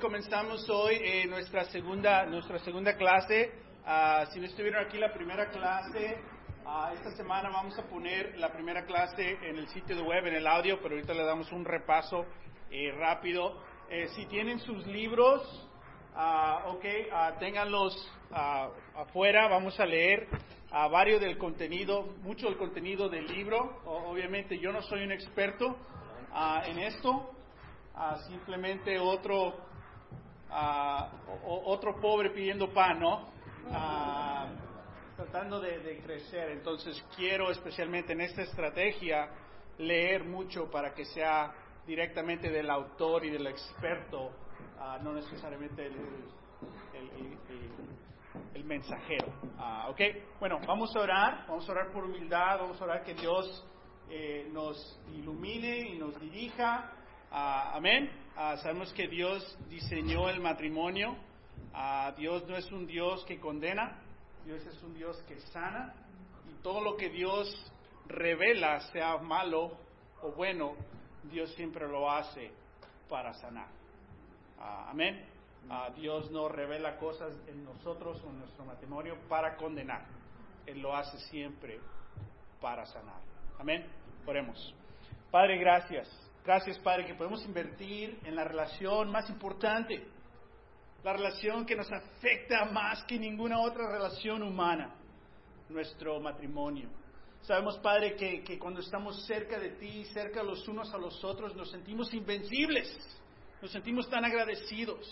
comenzamos hoy eh, nuestra segunda nuestra segunda clase. Ah, si no estuvieron aquí la primera clase, ah, esta semana vamos a poner la primera clase en el sitio de web, en el audio, pero ahorita le damos un repaso eh, rápido. Eh, si tienen sus libros, ah, ok, ténganlos afuera, vamos a leer a varios del contenido, mucho del contenido del libro. obviamente yo no soy un experto en esto, simplemente otro, otro pobre pidiendo pan, ¿no? tratando de, crecer. Entonces quiero especialmente en esta estrategia leer mucho para que sea directamente del autor y del experto, no necesariamente el, mensajero. ¿Ok? Bueno, vamos a orar, vamos a orar por humildad, vamos a orar que Dios eh, nos ilumine y nos dirija Ah, amén. Ah, sabemos que Dios diseñó el matrimonio. Ah, Dios no es un Dios que condena, Dios es un Dios que sana. Y todo lo que Dios revela, sea malo o bueno, Dios siempre lo hace para sanar. amén. Dios no revela cosas en nosotros o en nuestro matrimonio para condenar. Él lo hace siempre para sanar. Amén. Oremos. Padre, gracias Gracias, Padre, que podemos invertir en la relación más importante, la relación que nos afecta más que ninguna otra relación humana, nuestro matrimonio. Sabemos, Padre, que, que cuando estamos cerca de ti, cerca los unos a los otros, nos sentimos invencibles, nos sentimos tan agradecidos.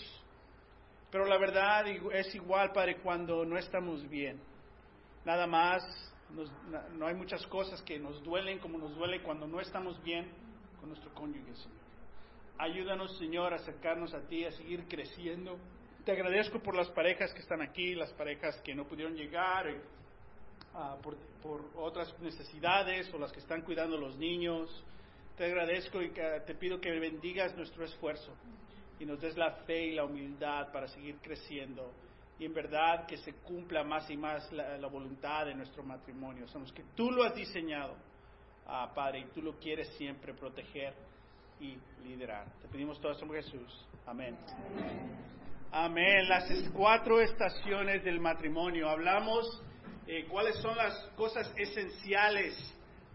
Pero la verdad es igual, Padre, cuando no estamos bien. Nada más, no hay muchas cosas que nos duelen como nos duele cuando no estamos bien con nuestro cónyuge, Señor. Ayúdanos, Señor, a acercarnos a ti, a seguir creciendo. Te agradezco por las parejas que están aquí, las parejas que no pudieron llegar eh, ah, por, otras necesidades o las que están cuidando a los niños. Te agradezco y te pido que bendigas nuestro esfuerzo y nos des la fe y la humildad para seguir creciendo y en verdad que se cumpla más y más la, la voluntad de nuestro matrimonio. Somos que tú lo has diseñado Padre, y tú lo quieres siempre proteger y liderar. Te pedimos todo esto en Jesús. Amén. Amén. Las cuatro estaciones del matrimonio. Hablamos eh, cuáles son las cosas esenciales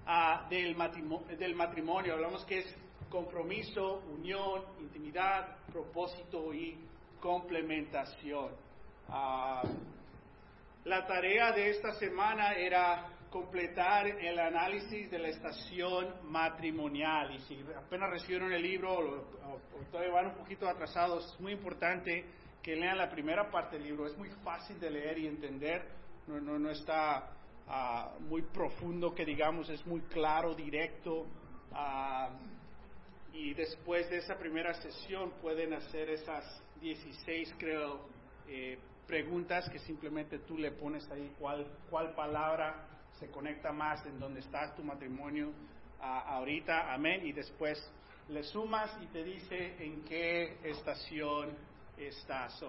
ah, del, matrimonio, del matrimonio. Hablamos que es compromiso, unión, intimidad, propósito y complementación. Ah, la tarea de esta semana era completar el análisis de la estación matrimonial. Y si apenas recibieron el libro o, todavía van un poquito atrasados, es muy importante que lean la primera parte del libro. Es muy fácil de leer y entender, no, no, no está ah, muy profundo, que digamos, es muy claro, directo. Ah, y después de esa primera sesión pueden hacer esas 16, creo, eh, preguntas que simplemente tú le pones ahí cuál, cuál palabra se conecta más en donde está tu matrimonio ahorita, amén, y después le sumas y te dice en qué estación estás.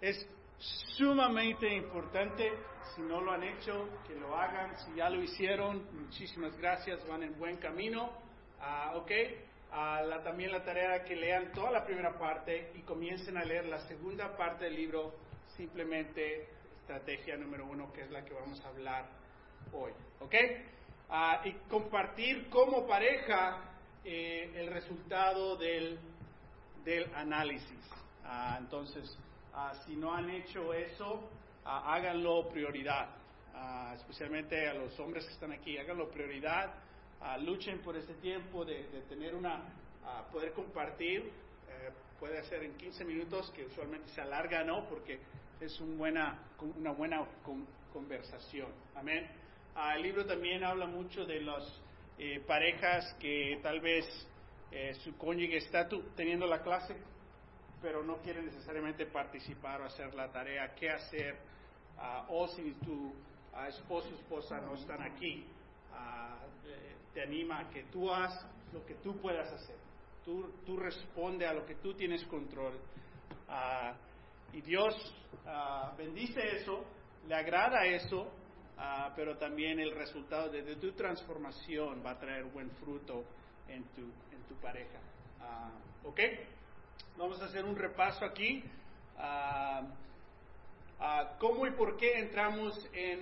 es sumamente importante, si no lo han hecho, que lo hagan, si ya lo hicieron, muchísimas gracias, van en buen camino, uh, ok. también la tarea que lean toda la primera parte y comiencen a leer la segunda parte del libro, simplemente estrategia número uno, que es la que vamos a hablar hoy. ¿Ok? Ah, y compartir como pareja eh, el resultado del, del análisis. Ah, entonces, ah, si no han hecho eso, háganlo prioridad. especialmente a los hombres que están aquí, háganlo prioridad. luchen por ese tiempo de, tener una, poder compartir. Eh, puede ser en 15 minutos, que usualmente se alarga, ¿no? Porque es un buena, una buena conversación. Amén. Ah, el libro también habla mucho de las eh, parejas que tal vez eh, su cónyuge está teniendo la clase, pero no quiere necesariamente participar o hacer la tarea, qué hacer, ah, o si tu ah, esposo o esposa no están aquí, eh, te anima a que tú hagas lo que tú puedas hacer. Tú, tú responde a lo que tú tienes control. y Dios bendice eso, le agrada eso, Ah, pero también el resultado de, tu transformación va a traer buen fruto en tu, en tu pareja. Ah, ¿Ok? Vamos a hacer un repaso aquí. a ¿Cómo y por qué entramos en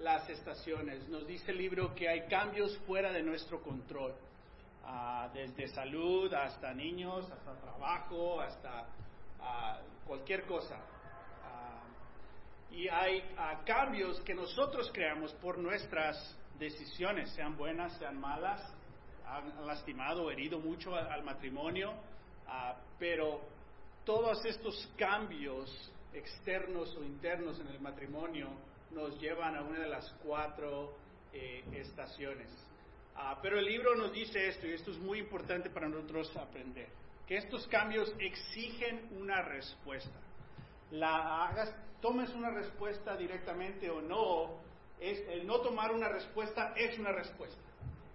las estaciones? Nos dice el libro que hay cambios fuera de nuestro control. desde salud hasta niños, hasta trabajo, hasta cualquier cosa. Y hay cambios que nosotros creamos por nuestras decisiones, sean buenas, sean malas, han lastimado o herido mucho al, matrimonio, ah, pero todos estos cambios externos o internos en el matrimonio nos llevan a una de las cuatro eh, estaciones. Ah, pero el libro nos dice esto, y esto es muy importante para nosotros aprender, que estos cambios exigen una respuesta. La hagas, tomes una respuesta directamente o no, es, el no tomar una respuesta es una respuesta.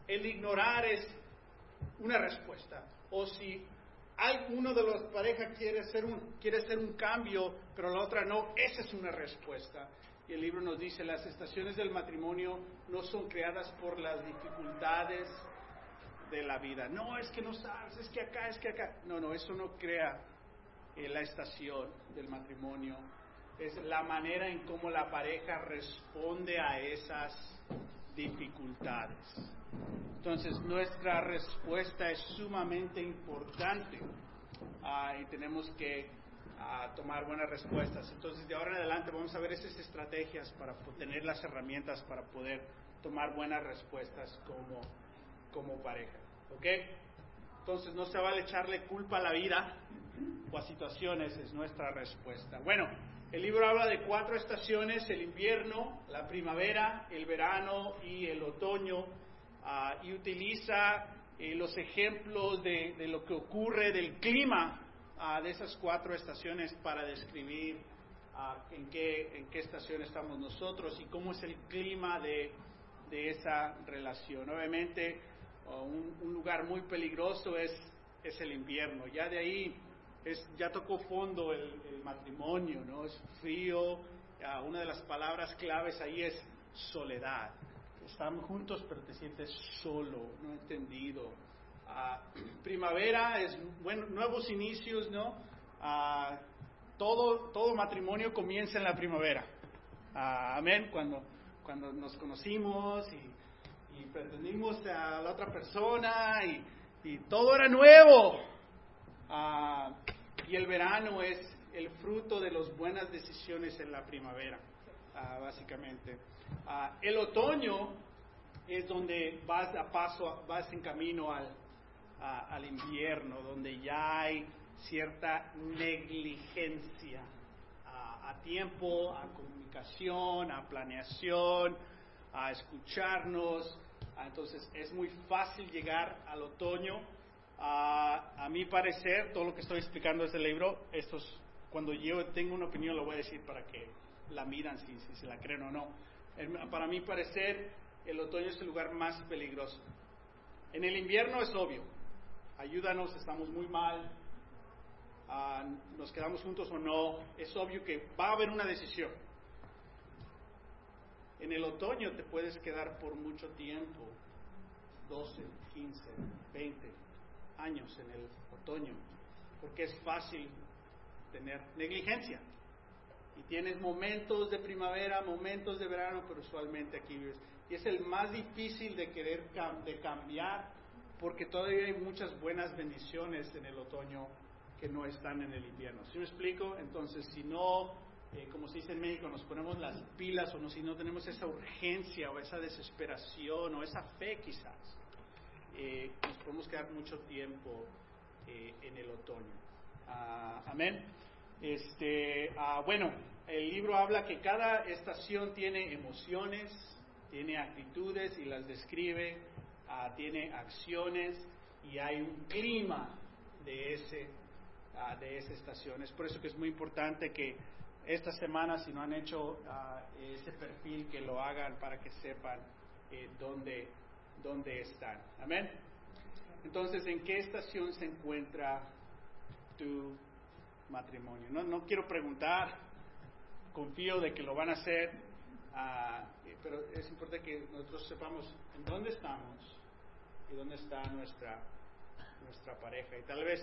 El ignorar es una respuesta. O si hay uno de los parejas quiere hacer un quiere hacer un cambio, pero la otra no, esa es una respuesta. Y el libro nos dice, las estaciones del matrimonio no son creadas por las dificultades de la vida. No, es que no sabes, es que acá, es que acá. No, no, eso no crea eh, la estación del matrimonio es la manera en cómo la pareja responde a esas dificultades. Entonces, nuestra respuesta es sumamente importante ah, y tenemos que ah, tomar buenas respuestas. Entonces, de ahora en adelante vamos a ver esas estrategias para tener las herramientas para poder tomar buenas respuestas como, como pareja. ¿Ok? Entonces, no se vale echarle culpa a la vida o a situaciones, es nuestra respuesta. Bueno, el libro habla de cuatro estaciones, el invierno, la primavera, el verano y el otoño, ah, y utiliza eh, los ejemplos de, lo que ocurre del clima ah, de esas cuatro estaciones para describir ah, en, qué, en qué estación estamos nosotros y cómo es el clima de, esa relación. Obviamente, un, un, lugar muy peligroso es, es el invierno. Ya de ahí ya tocó fondo el, matrimonio, ¿no? Es frío, una de las palabras claves ahí es soledad. Están juntos pero te sientes solo, no entendido. Ah, primavera es bueno, nuevos inicios, ¿no? Ah, todo, todo matrimonio comienza en la primavera. Ah, amén, cuando, cuando nos conocimos y, y a la otra persona y, y todo era nuevo. Ah, y el verano es el fruto de las buenas decisiones en la primavera, ah, básicamente. Ah, el otoño es donde vas a paso, vas en camino al, al invierno, donde ya hay cierta negligencia a tiempo, a comunicación, a planeación, a escucharnos. entonces es muy fácil llegar al otoño a, mi parecer, todo lo que estoy explicando es el libro, estos, cuando yo tengo una opinión lo voy a decir para que la miran si, si se la creen o no. para mi parecer, el otoño es el lugar más peligroso. En el invierno es obvio, ayúdanos, estamos muy mal, ah, nos quedamos juntos o no, es obvio que va a haber una decisión. En el otoño te puedes quedar por mucho tiempo, 12, 15, 20, años en el otoño, porque es fácil tener negligencia. Y tienes momentos de primavera, momentos de verano, pero usualmente aquí vives. Y es el más difícil de querer de cambiar, porque todavía hay muchas buenas bendiciones en el otoño que no están en el invierno. ¿Sí me explico? Entonces, si no, eh, como se dice en México, nos ponemos las pilas o no, si no tenemos esa urgencia o esa desesperación o esa fe quizás, eh, nos podemos quedar mucho tiempo eh, en el otoño. Ah, amén. Este, ah, bueno, el libro habla que cada estación tiene emociones, tiene actitudes y las describe, ah, tiene acciones y hay un clima de ese de esa estación. Es por eso que es muy importante que esta semana, si no han hecho ese perfil, que lo hagan para que sepan eh, dónde dónde están. Amén. Entonces, ¿en qué estación se encuentra tu matrimonio? No, no quiero preguntar, confío de que lo van a hacer, ah, pero es importante que nosotros sepamos en dónde estamos y dónde está nuestra, nuestra pareja. Y tal vez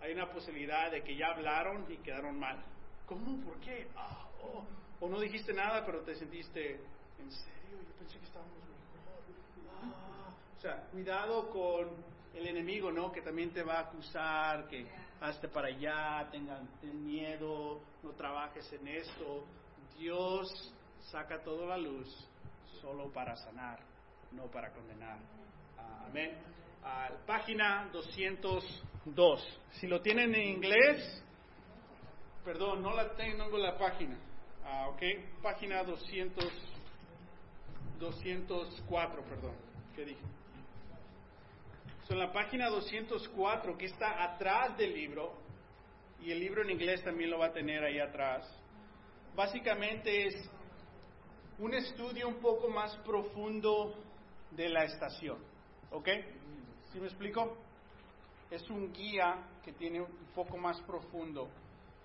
hay una posibilidad de que ya hablaron y quedaron mal. ¿Cómo? ¿Por qué? Ah, oh. O no dijiste nada, pero te sentiste, ¿en serio? Yo pensé que estábamos mejor. Ah. O sea, cuidado con el enemigo, ¿no? Que también te va a acusar, que hazte para allá, tengan ten miedo, no trabajes en esto. Dios saca toda la luz solo para sanar, no para condenar. Amén. Ah, página 202. Si lo tienen en inglés, perdón, no la tengo en la página. Ah, ok, página 200, 204, perdón. ¿Qué dije? En la página 204, que está atrás del libro, y el libro en inglés también lo va a tener ahí atrás, básicamente es un estudio un poco más profundo de la estación. ¿Ok? ¿Sí me explico? Es un guía que tiene un poco más profundo.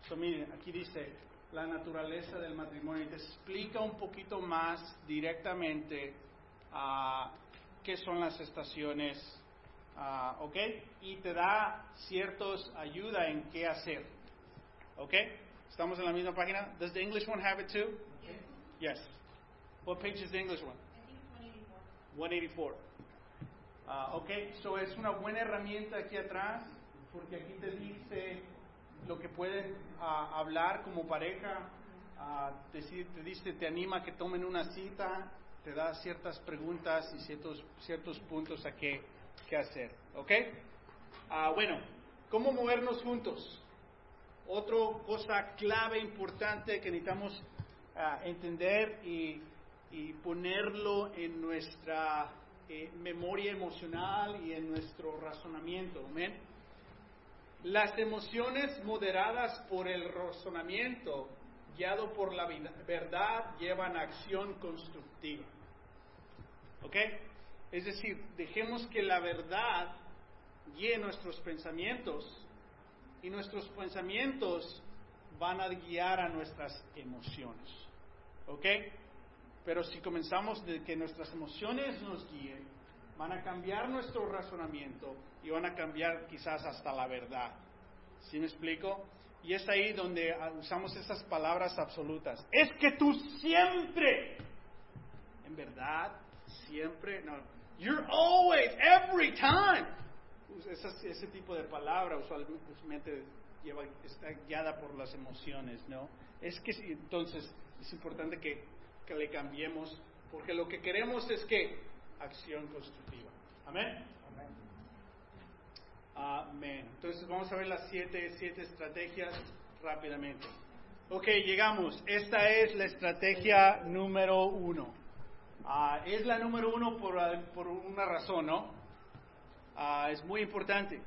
So, miren, aquí dice la naturaleza del matrimonio y te explica un poquito más directamente a qué son las estaciones, uh, ¿ok? Y te da ciertos ayuda en qué hacer, ¿ok? ¿Estamos en la misma página? Does the English one have it too? Yes. What page is the English one? 184. Uh, ok, so es una buena herramienta aquí atrás, porque aquí te dice lo que pueden uh, hablar como pareja, uh, te, te, dice, te anima a que tomen una cita, te da ciertas preguntas y ciertos, ciertos puntos a qué, qué hacer, ¿ok? bueno, ¿cómo movernos juntos? Otra cosa clave importante que necesitamos entender y y ponerlo en nuestra eh, memoria emocional y en nuestro razonamiento. ¿amén? Las emociones moderadas por el razonamiento, guiado por la verdad, llevan acción constructiva. ¿Ok? Es decir, dejemos que la verdad guíe nuestros pensamientos y nuestros pensamientos van a guiar a nuestras emociones. ¿Ok? Pero si comenzamos de que nuestras emociones nos guíen, van a cambiar nuestro razonamiento y van a cambiar quizás hasta la verdad. ¿Sí me explico? Y es ahí donde usamos esas palabras absolutas. Es que tú siempre, en verdad, siempre, no, you're always, every time. Ese, ese tipo de palabra usualmente lleva, está guiada por las emociones, ¿no? Es que entonces es importante que que le cambiemos, porque lo que queremos es que acción constructiva. Amén. Amén. Entonces vamos a ver las siete, siete estrategias rápidamente. Ok, llegamos. Esta es la estrategia número uno. Ah, es la número uno por, por una razón, ¿no? Ah, es muy importante.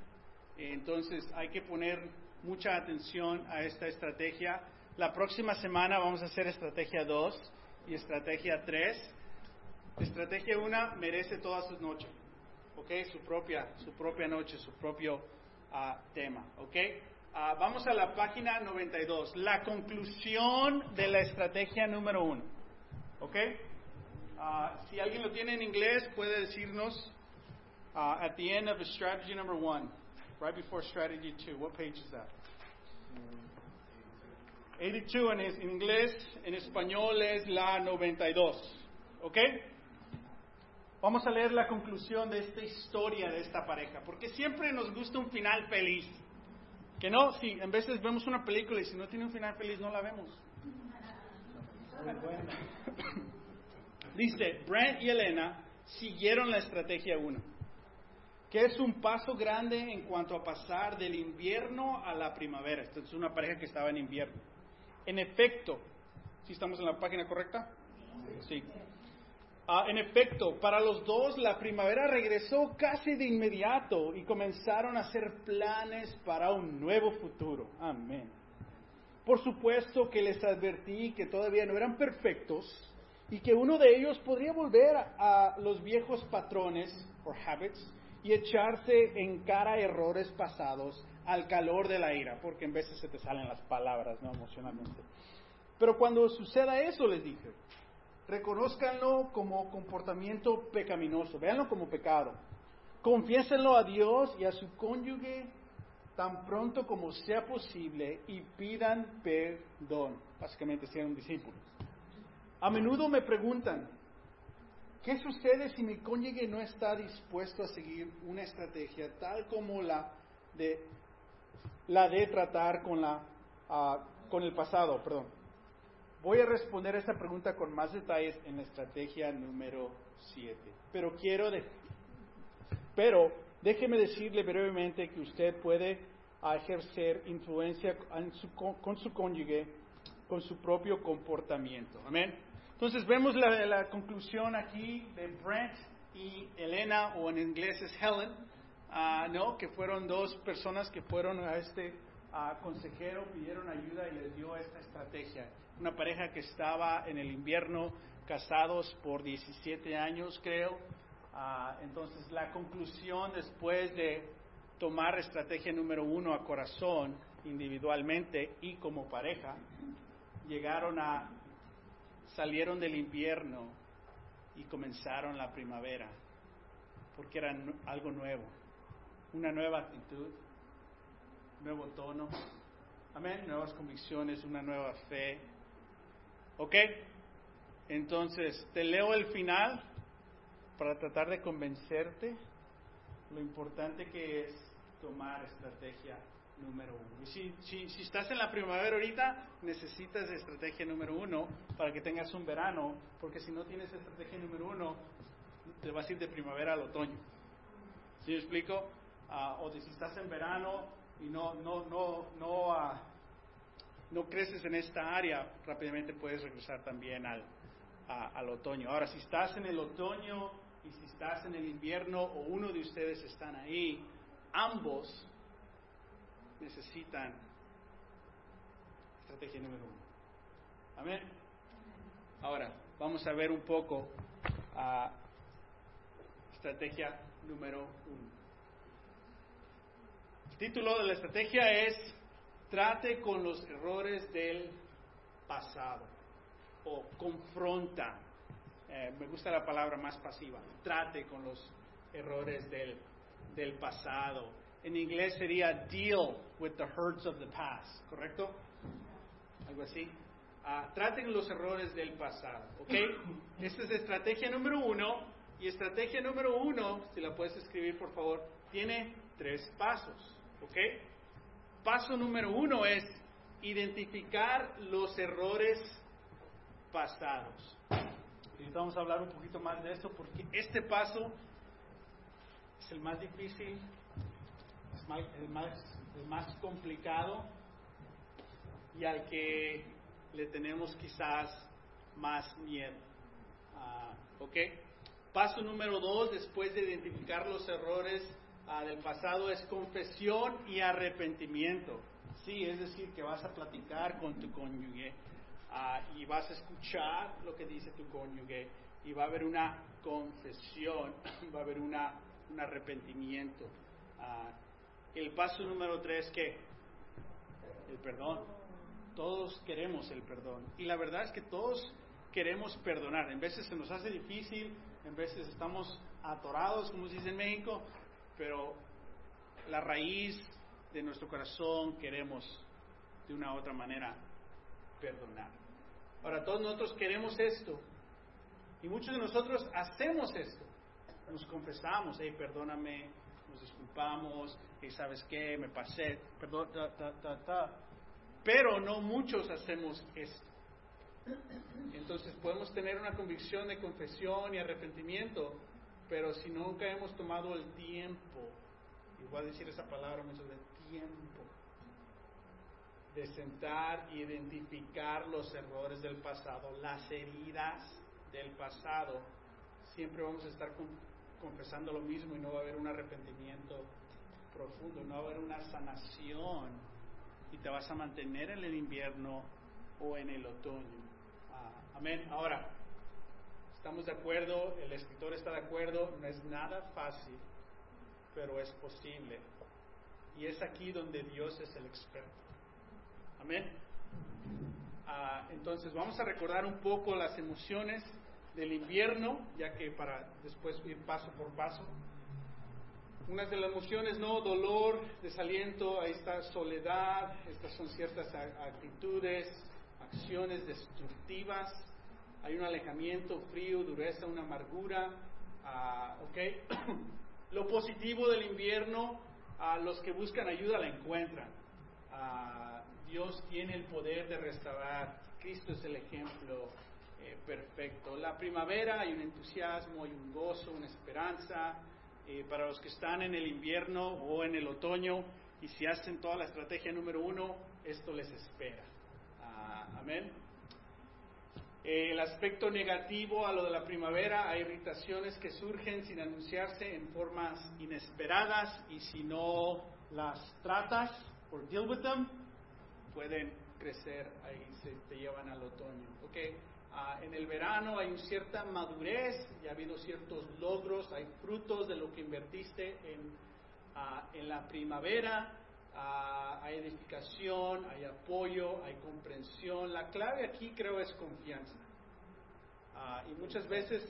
Entonces hay que poner mucha atención a esta estrategia. La próxima semana vamos a hacer estrategia 2 y estrategia 3. Estrategia 1 merece toda su noche, ¿ok? Su propia, su propia noche, su propio tema, ¿ok? Vamos a la página 92, la conclusión de la estrategia número 1, ¿ok? Uh, si alguien lo tiene en inglés, puede decirnos at the end of strategy number 1, right before strategy 2, what page is that? 82 en, inglés, en español es la 92. ¿Ok? Vamos a leer la conclusión de esta historia de esta pareja, porque siempre nos gusta un final feliz. Que no, si en veces vemos una película y si no tiene un final feliz no la vemos. Dice, Brent y Elena siguieron la estrategia 1, que es un paso grande en cuanto a pasar del invierno a la primavera. Esta es una pareja que estaba en invierno. En efecto, ¿si estamos en la página correcta? Sí. Ah, en efecto, para los dos la primavera regresó casi de inmediato y comenzaron a hacer planes para un nuevo futuro. Amén. Por supuesto que les advertí que todavía no eran perfectos y que uno de ellos podría volver a los viejos patrones o habits y echarse en cara errores pasados al calor de la ira, porque en veces se te salen las palabras, ¿no? Emocionalmente. Pero cuando suceda eso, les dije, reconozcanlo como comportamiento pecaminoso, véanlo como pecado. Confiésenlo a Dios y a su cónyuge tan pronto como sea posible y pidan perdón. Básicamente sean discípulos. A menudo me preguntan, ¿qué sucede si mi cónyuge no está dispuesto a seguir una estrategia tal como la de, la de tratar con, la, ah, con el pasado? Perdón. Voy a responder a esta pregunta con más detalles en la estrategia número 7. Pero quiero pero déjeme decirle brevemente que usted puede ejercer influencia con su cónyuge con su propio comportamiento. Amén. Entonces vemos la, conclusión aquí de Brent y Elena, o en inglés es Helen, ¿no? que fueron dos personas que fueron a este consejero, pidieron ayuda y les dio esta estrategia. Una pareja que estaba en el invierno casados por 17 años, creo. Ah, entonces la conclusión después de tomar estrategia número uno a corazón, individualmente y como pareja, llegaron a salieron del invierno y comenzaron la primavera, porque era algo nuevo, una nueva actitud, nuevo tono, amén, nuevas convicciones, una nueva fe. ¿Ok? Entonces, te leo el final para tratar de convencerte lo importante que es tomar estrategia número uno. Si, si, si, estás en la primavera ahorita, necesitas estrategia número uno para que tengas un verano, porque si no tienes estrategia número uno, te vas a ir de primavera al otoño. ¿Sí me explico? Ah, o si estás en verano y no, no, no, no, uh, no creces en esta área, rápidamente puedes regresar también al, al otoño. Ahora, si estás en el otoño y si estás en el invierno o uno de ustedes están ahí, ambos necesitan estrategia número uno. Amén. Ahora, vamos a ver un poco a estrategia número uno. El título de la estrategia es Trate con los errores del pasado o confronta. Eh, me gusta la palabra más pasiva. Trate con los errores del, del pasado en inglés sería deal with the hurts of the past, ¿correcto? Algo así. Ah, traten los errores del pasado, ¿ok? Esta es estrategia número uno. Y estrategia número uno, si la puedes escribir por favor, tiene tres pasos, ¿ok? Paso número uno es identificar los errores pasados. Y vamos a hablar un poquito más de esto porque este paso es el más difícil el más, el más complicado y al que le tenemos quizás más miedo. Ah, ¿Ok? Paso número dos, después de identificar los errores ah, del pasado, es confesión y arrepentimiento. Sí, es decir, que vas a platicar con tu cónyuge ah, y vas a escuchar lo que dice tu cónyuge y va a haber una confesión, va a haber una, un arrepentimiento. El paso número tres, ¿qué? El perdón. Todos queremos el perdón. Y la verdad es que todos queremos perdonar. En veces se nos hace difícil, en veces estamos atorados, como se dice en México, pero la raíz de nuestro corazón queremos de una u otra manera perdonar. Ahora, todos nosotros queremos esto. Y muchos de nosotros hacemos esto. Nos confesamos, hey, perdóname, disculpamos, y sabes qué, me pasé, perdón, Pero no muchos hacemos esto. Entonces podemos tener una convicción de confesión y arrepentimiento, pero si nunca hemos tomado el tiempo, y voy a decir esa palabra mucho de tiempo, de sentar y identificar los errores del pasado, las heridas del pasado, siempre vamos a estar confesando lo mismo y no va a haber un arrepentimiento profundo, no va a haber una sanación y te vas a mantener en el invierno o en el otoño. Ah, amén. Ahora, estamos de acuerdo, el escritor está de acuerdo, no es nada fácil, pero es posible. Y es aquí donde Dios es el experto. Amén. Ah, entonces vamos a recordar un poco las emociones del invierno, ya que para después ir paso por paso. unas de las emociones, ¿no? Dolor, desaliento, ahí está soledad, estas son ciertas actitudes, acciones destructivas, hay un alejamiento, frío, dureza, una amargura, ah, ¿ok? Lo positivo del invierno, a los que buscan ayuda la encuentran. Ah, Dios tiene el poder de restaurar, Cristo es el ejemplo eh, perfecto. La primavera hay un entusiasmo, hay un gozo, una esperanza. Eh, para los que están en el invierno o en el otoño y si hacen toda la estrategia número uno, esto les espera. Ah, amén. el aspecto negativo a lo de la primavera, hay irritaciones que surgen sin anunciarse en formas inesperadas y si no las tratas or deal with them, pueden crecer ahí se te llevan al otoño. Okay. Ah, en el verano hay cierta madurez, ya ha habido ciertos logros, hay frutos de lo que invertiste en, ah, en la primavera, ah, hay edificación, hay apoyo, hay comprensión. La clave aquí creo es confianza. y muchas veces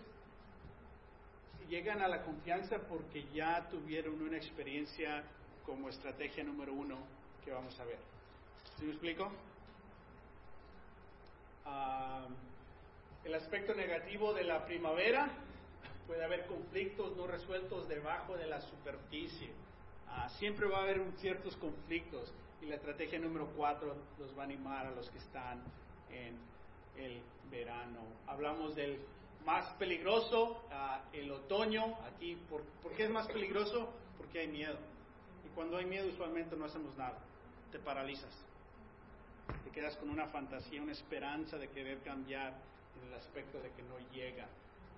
llegan a la confianza porque ya tuvieron una experiencia como estrategia número uno que vamos a ver. ¿Sí me explico? El aspecto negativo de la primavera, puede haber conflictos no resueltos debajo de la superficie. Ah, siempre va a haber ciertos conflictos y la estrategia número cuatro los va a animar a los que están en el verano. Hablamos del más peligroso, ah, el otoño. Aquí, ¿por, ¿por qué es más peligroso? Porque hay miedo. Y cuando hay miedo usualmente no hacemos nada, te paralizas. Te quedas con una fantasía, una esperanza de querer cambiar en el aspecto de que no llega.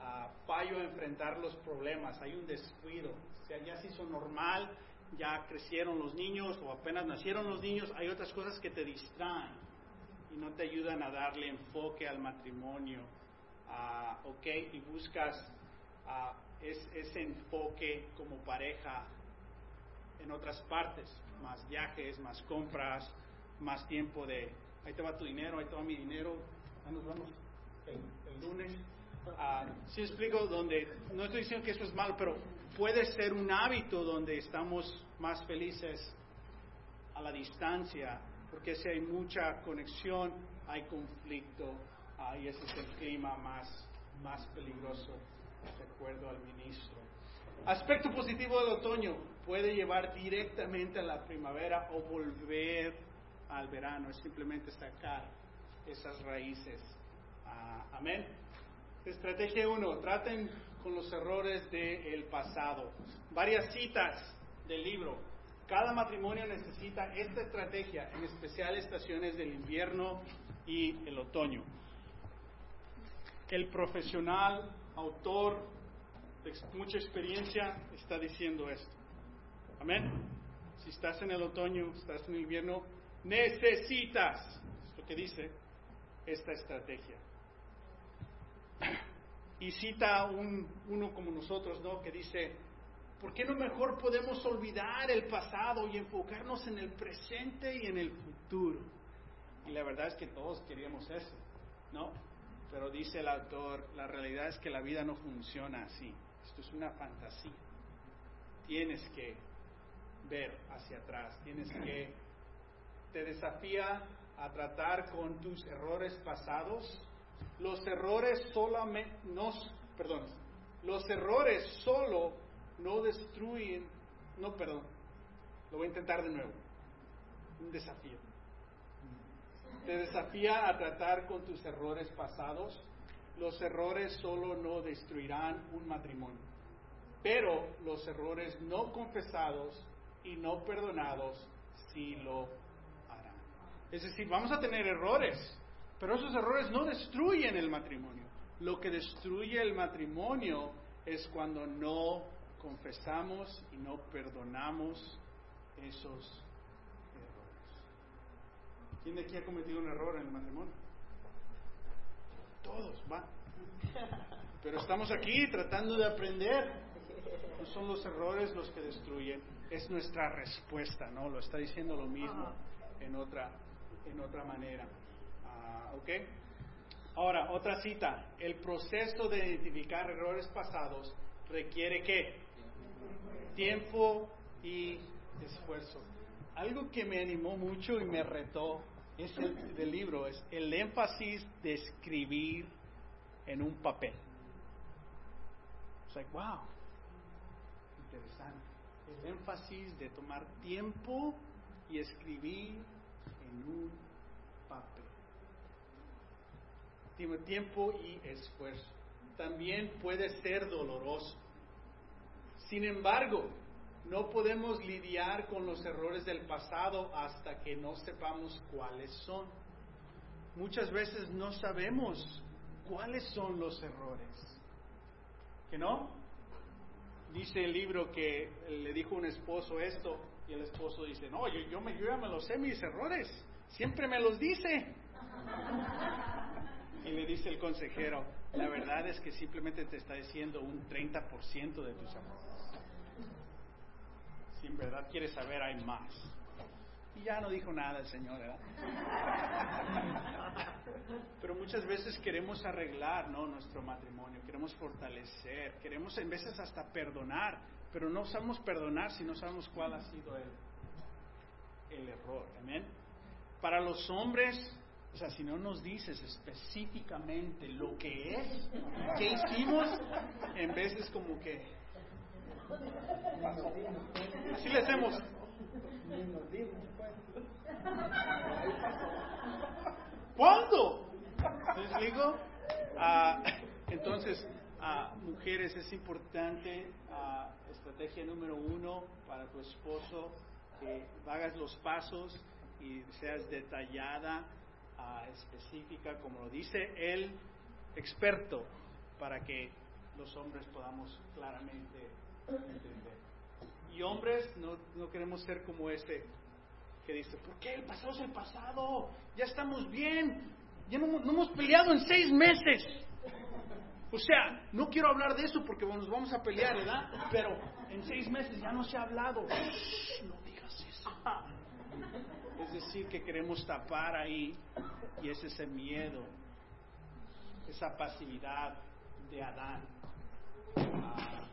a fallo a enfrentar los problemas, hay un descuido, o sea, ya se hizo normal, ya crecieron los niños o apenas nacieron los niños, hay otras cosas que te distraen y no te ayudan a darle enfoque al matrimonio, ok, y buscas ese enfoque como pareja en otras partes, más viajes, más compras, más tiempo de, ahí te va tu dinero, ahí te va mi dinero, ya nos vamos el, lunes. Ah, si explico, donde no estoy diciendo que eso es malo, pero puede ser un hábito donde estamos más felices a la distancia, porque si hay mucha conexión, hay conflicto, ah, y ese es el clima más, más peligroso, de acuerdo al ministro. Aspecto positivo del otoño, puede llevar directamente a la primavera o volver al verano, es simplemente sacar esas raíces Ah, amén. Estrategia 1. Traten con los errores del pasado. Varias citas del libro. Cada matrimonio necesita esta estrategia, en especial estaciones del invierno y el otoño. El profesional, autor de mucha experiencia, está diciendo esto. Amén. Si estás en el otoño, estás en el invierno, necesitas, es lo que dice, esta estrategia. Y cita un, uno como nosotros, ¿no? Que dice, ¿por qué no mejor podemos olvidar el pasado y enfocarnos en el presente y en el futuro? Y la verdad es que todos queríamos eso, ¿no? Pero dice el autor, la realidad es que la vida no funciona así. Esto es una fantasía. Tienes que ver hacia atrás, tienes que, te desafía a tratar con tus errores pasados los errores solamente, los errores solo no destruyen, no, perdón, lo voy a intentar de nuevo, un desafío. Te desafía a tratar con tus errores pasados. Los errores solo no destruirán un matrimonio, pero los errores no confesados y no perdonados sí lo harán. Es decir, vamos a tener errores, pero esos errores no destruyen el matrimonio. Lo que destruye el matrimonio es cuando no confesamos y no perdonamos esos errores. ¿Quién de aquí ha cometido un error en el matrimonio? Todos, va. Pero estamos aquí tratando de aprender. No son los errores los que destruyen, es nuestra respuesta, ¿no? Lo está diciendo lo mismo en otra, en otra manera. ¿Ok? Ahora, otra cita. El proceso de identificar errores pasados requiere qué? Tiempo y esfuerzo. Algo que me animó mucho y me retó es el libro, es el énfasis de escribir en un papel. Es like, wow, interesante. El énfasis de tomar tiempo y escribir en un papel. Tiempo y esfuerzo. También puede ser doloroso. Sin embargo, no podemos lidiar con los errores del pasado hasta que no sepamos cuáles son. Muchas veces no sabemos cuáles son los errores. ¿Que no? Dice el libro que le dijo un esposo esto y el esposo dice, no, yo, yo, me, yo ya me los sé mis errores, siempre me los dice. Y le dice el consejero, la verdad es que simplemente te está diciendo un 30% de tus errores. Si en verdad quieres saber, hay más. Y ya no dijo nada el Señor, ¿verdad? Pero muchas veces queremos arreglar ¿no? nuestro matrimonio, queremos fortalecer, queremos en veces hasta perdonar, pero no sabemos perdonar si no sabemos cuál ha sido el, el error. Amén. Para los hombres, o sea, si no nos dices específicamente lo que es, qué hicimos, en veces como que... Así le hacemos. ¿Cuándo? ¿Les digo? Ah, entonces, a mujeres es importante, ah, estrategia número uno para tu esposo, que hagas los pasos y seas detallada, específica, como lo dice el experto, para que los hombres podamos claramente entender. Y hombres, no, no queremos ser como este que dice, ¿por qué? El pasado es el pasado, ya estamos bien, ya no, no hemos peleado en seis meses. O sea, no quiero hablar de eso porque nos vamos a pelear, ¿verdad? Pero en seis meses ya no se ha hablado. no digas eso. Es decir, que queremos tapar ahí y es ese miedo, esa pasividad de Adán ah,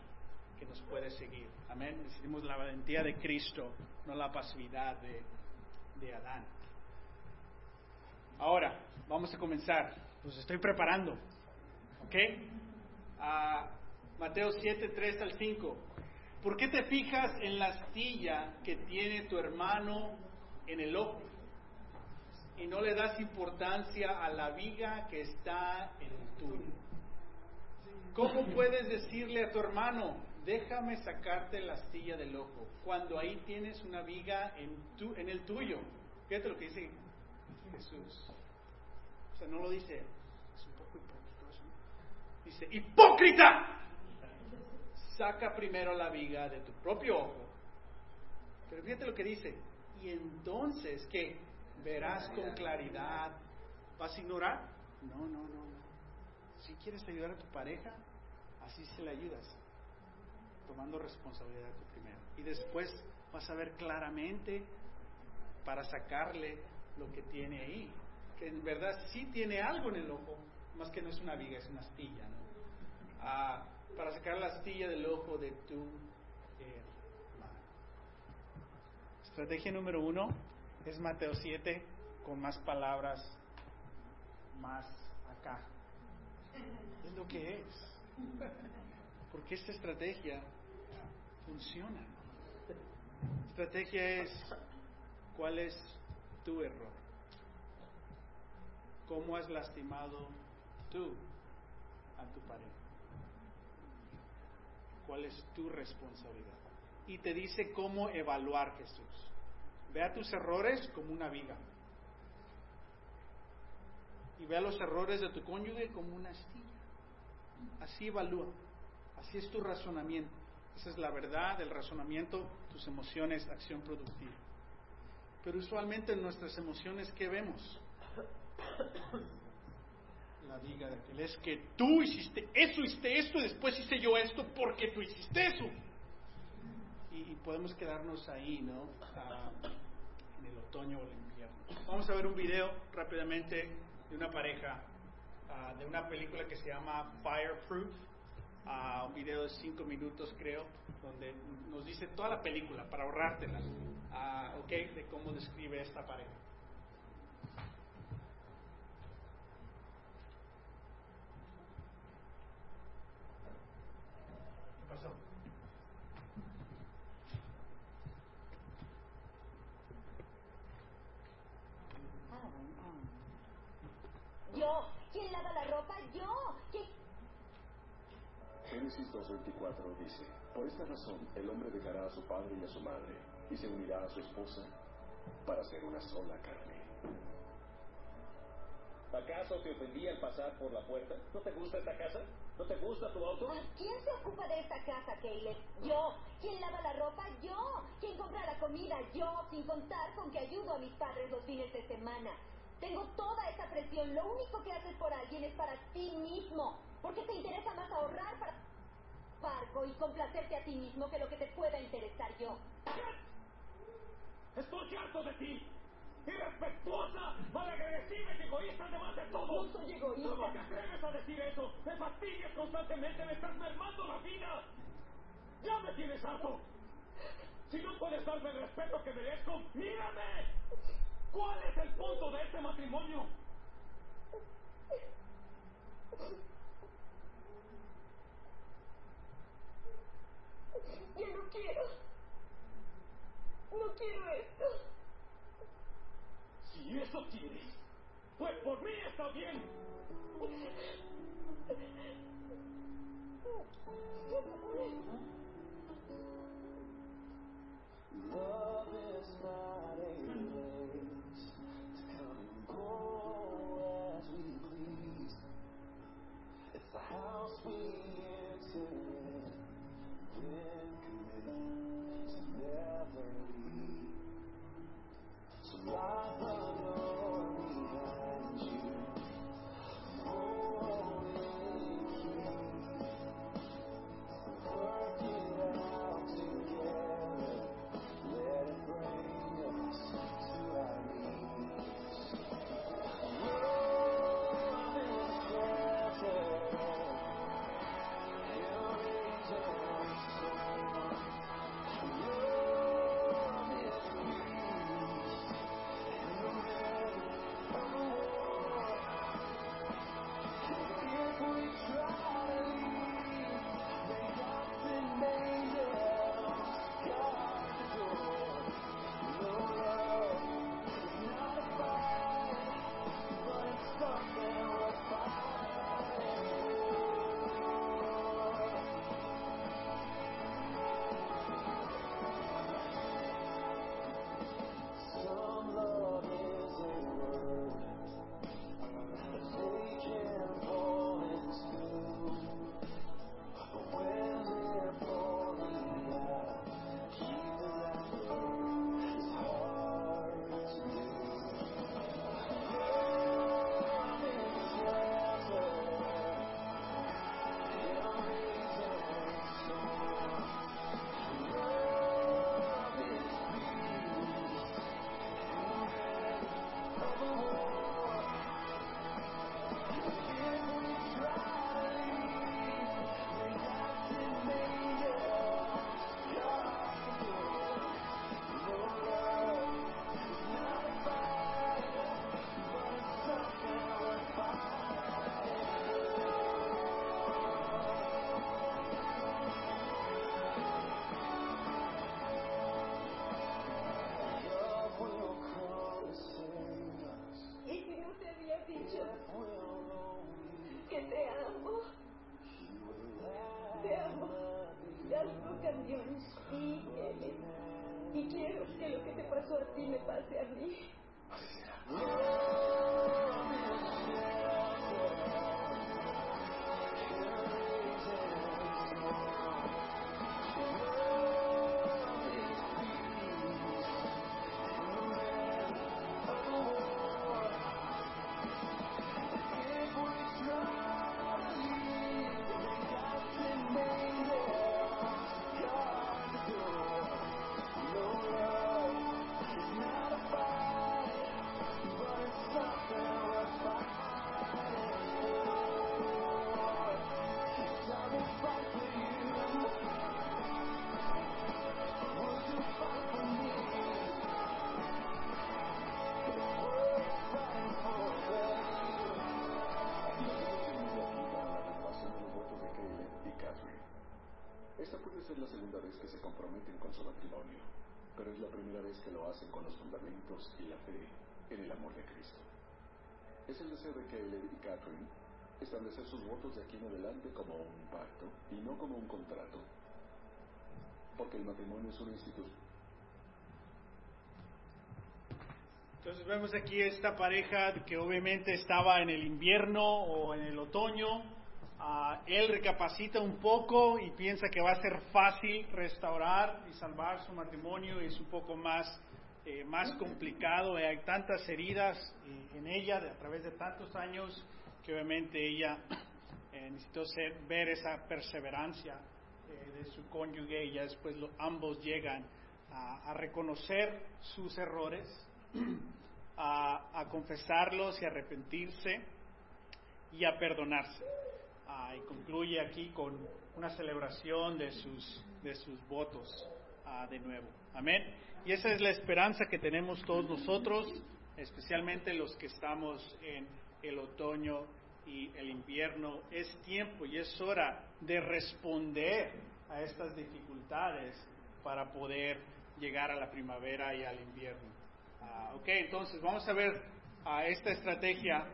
que nos puede seguir. Amén. Necesitamos la valentía de Cristo, no la pasividad de, Adán. Ahora, vamos a comenzar. Los estoy preparando. ¿Ok? A Mateo 7, 3 al 5. ¿Por qué te fijas en la astilla que tiene tu hermano en el ojo y no le das importancia a la viga que está en el tuyo? ¿Cómo puedes decirle a tu hermano, déjame sacarte la astilla del ojo, cuando ahí tienes una viga en, tu, en el tuyo? Fíjate lo que dice Jesús. O sea, no lo dice, es un poco hipócrita eso. Dice, hipócrita, saca primero la viga de tu propio ojo. Pero fíjate lo que dice, y entonces, ¿qué? Verás con claridad. ¿Vas a ignorar? No, no, no, no. Si quieres ayudar a tu pareja, así se le ayudas, tomando responsabilidad tú primero. Y después vas a ver claramente para sacarle lo que tiene ahí. Que en verdad sí tiene algo en el ojo, más que no es una viga, es una astilla. ¿no? Ah, para sacar la astilla del ojo de tu hermano. Estrategia número uno es Mateo 7 con más palabras, más acá. Es lo que es. Porque esta estrategia funciona. Estrategia es cuál es tu error. ¿Cómo has lastimado tú a tu pareja? ¿Cuál es tu responsabilidad? Y te dice cómo evaluar Jesús. Vea tus errores como una viga. Y vea los errores de tu cónyuge como una astilla. Así evalúa. Así es tu razonamiento. Esa es la verdad, el razonamiento, tus emociones, acción productiva. Pero usualmente en nuestras emociones, ¿qué vemos? La diga de aquel es que tú hiciste eso, hiciste esto, y después hice yo esto porque tú hiciste eso. Y, podemos quedarnos ahí, ¿no? Ah, en el otoño o el invierno. Vamos a ver un video rápidamente de una pareja, ah, de una película que se llama Fireproof. a un video de cinco minutos, creo, donde nos dice toda la película para ahorrártela, uh, ¿ok? De cómo describe esta pareja. ¿Qué? Yo. ¿Quién lava la ropa? Yo. ¿Quién... Génesis 2.24 dice, por esta razón el hombre dejará a su padre y a su madre y se unirá a su esposa para ser una sola carne. ¿Acaso te ofendía el pasar por la puerta? ¿No te gusta esta casa? ¿No te gusta tu auto? ¿Quién se ocupa de esta casa, Caleb? Yo. ¿Quién lava la ropa? Yo. ¿Quién compra la comida? Yo. Sin contar con que ayudo a mis padres los fines de semana. Tengo toda esa presión. Lo único que haces por alguien es para ti mismo. Porque te interesa más ahorrar para Y complacerte a ti mismo que lo que te pueda interesar yo. ¡Estoy harto de ti! ¡Irrespetuosa! ¡Malagresiva y egoísta además de todo! No soy egoísta. ¿Cómo te atreves a decir eso? ¡Me fastidias constantemente! ¡Me estás mermando la vida! ¡Ya me tienes harto! Si no puedes darme el respeto que merezco, ¡mírame! ¿Cuál es el punto de este matrimonio? Yo no quiero. No quiero esto. Si eso quieres, pues por mí está bien. Love is not dicho que te amo, te amo. Algo cambió en. Y quiero que lo que te pasó a ti me pase a mí. La fe en el amor de Cristo. Es el deseo de Caleb y Catherine establecer sus votos de aquí en adelante como un pacto y no como un contrato, porque el matrimonio es una institución. Entonces vemos aquí esta pareja que obviamente estaba en el invierno o en el otoño. Ah, él recapacita un poco y piensa que va a ser fácil restaurar y salvar su matrimonio y es un poco más, eh, más complicado. Hay tantas heridas eh, en ella a través de tantos años que obviamente ella eh, necesitó ser- ver esa perseverancia eh, de su cónyuge y ya después ambos llegan a, reconocer sus errores, a, a confesarlos y arrepentirse y a perdonarse. Ah, y concluye aquí con una celebración de sus, de sus votos ah, de nuevo. Amén. Y esa es la esperanza que tenemos todos nosotros, especialmente los que estamos en el otoño y el invierno. Es tiempo y es hora de responder a estas dificultades para poder llegar a la primavera y al invierno. Ah, ok, entonces vamos a ver ah, esta estrategia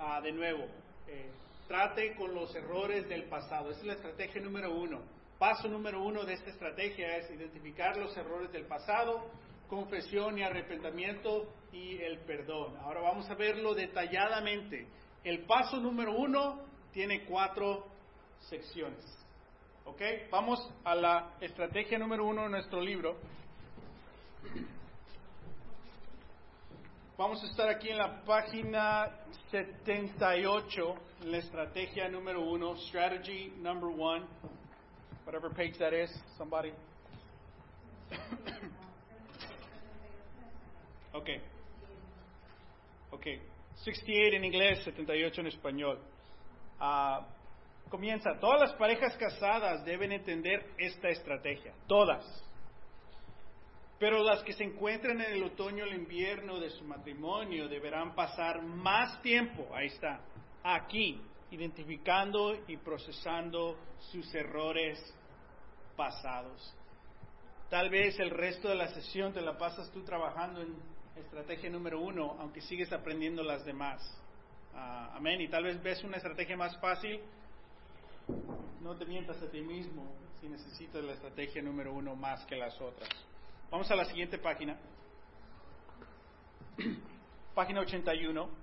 ah, de nuevo. Eh, trate con los errores del pasado. Esa es la estrategia número uno. Paso número uno de esta estrategia es identificar los errores del pasado, confesión y arrepentimiento y el perdón. Ahora vamos a verlo detalladamente. El paso número uno tiene cuatro secciones. ¿Ok? Vamos a la estrategia número uno de nuestro libro. Vamos a estar aquí en la página 78, la estrategia número uno, strategy number one, whatever page that is, somebody. ok. Ok. 68 en inglés, 78 en español. Ah, comienza. Todas las parejas casadas deben entender esta estrategia. Todas. Pero las que se encuentran en el otoño o el invierno de su matrimonio deberán pasar más tiempo, ahí está, aquí, identificando y procesando sus errores pasados. Tal vez el resto de la sesión te la pasas tú trabajando en estrategia número uno, aunque sigues aprendiendo las demás. Ah, amén. Y tal vez ves una estrategia más fácil. No te mientas a ti mismo si necesitas la estrategia número uno más que las otras. Vamos a la siguiente página. página 81.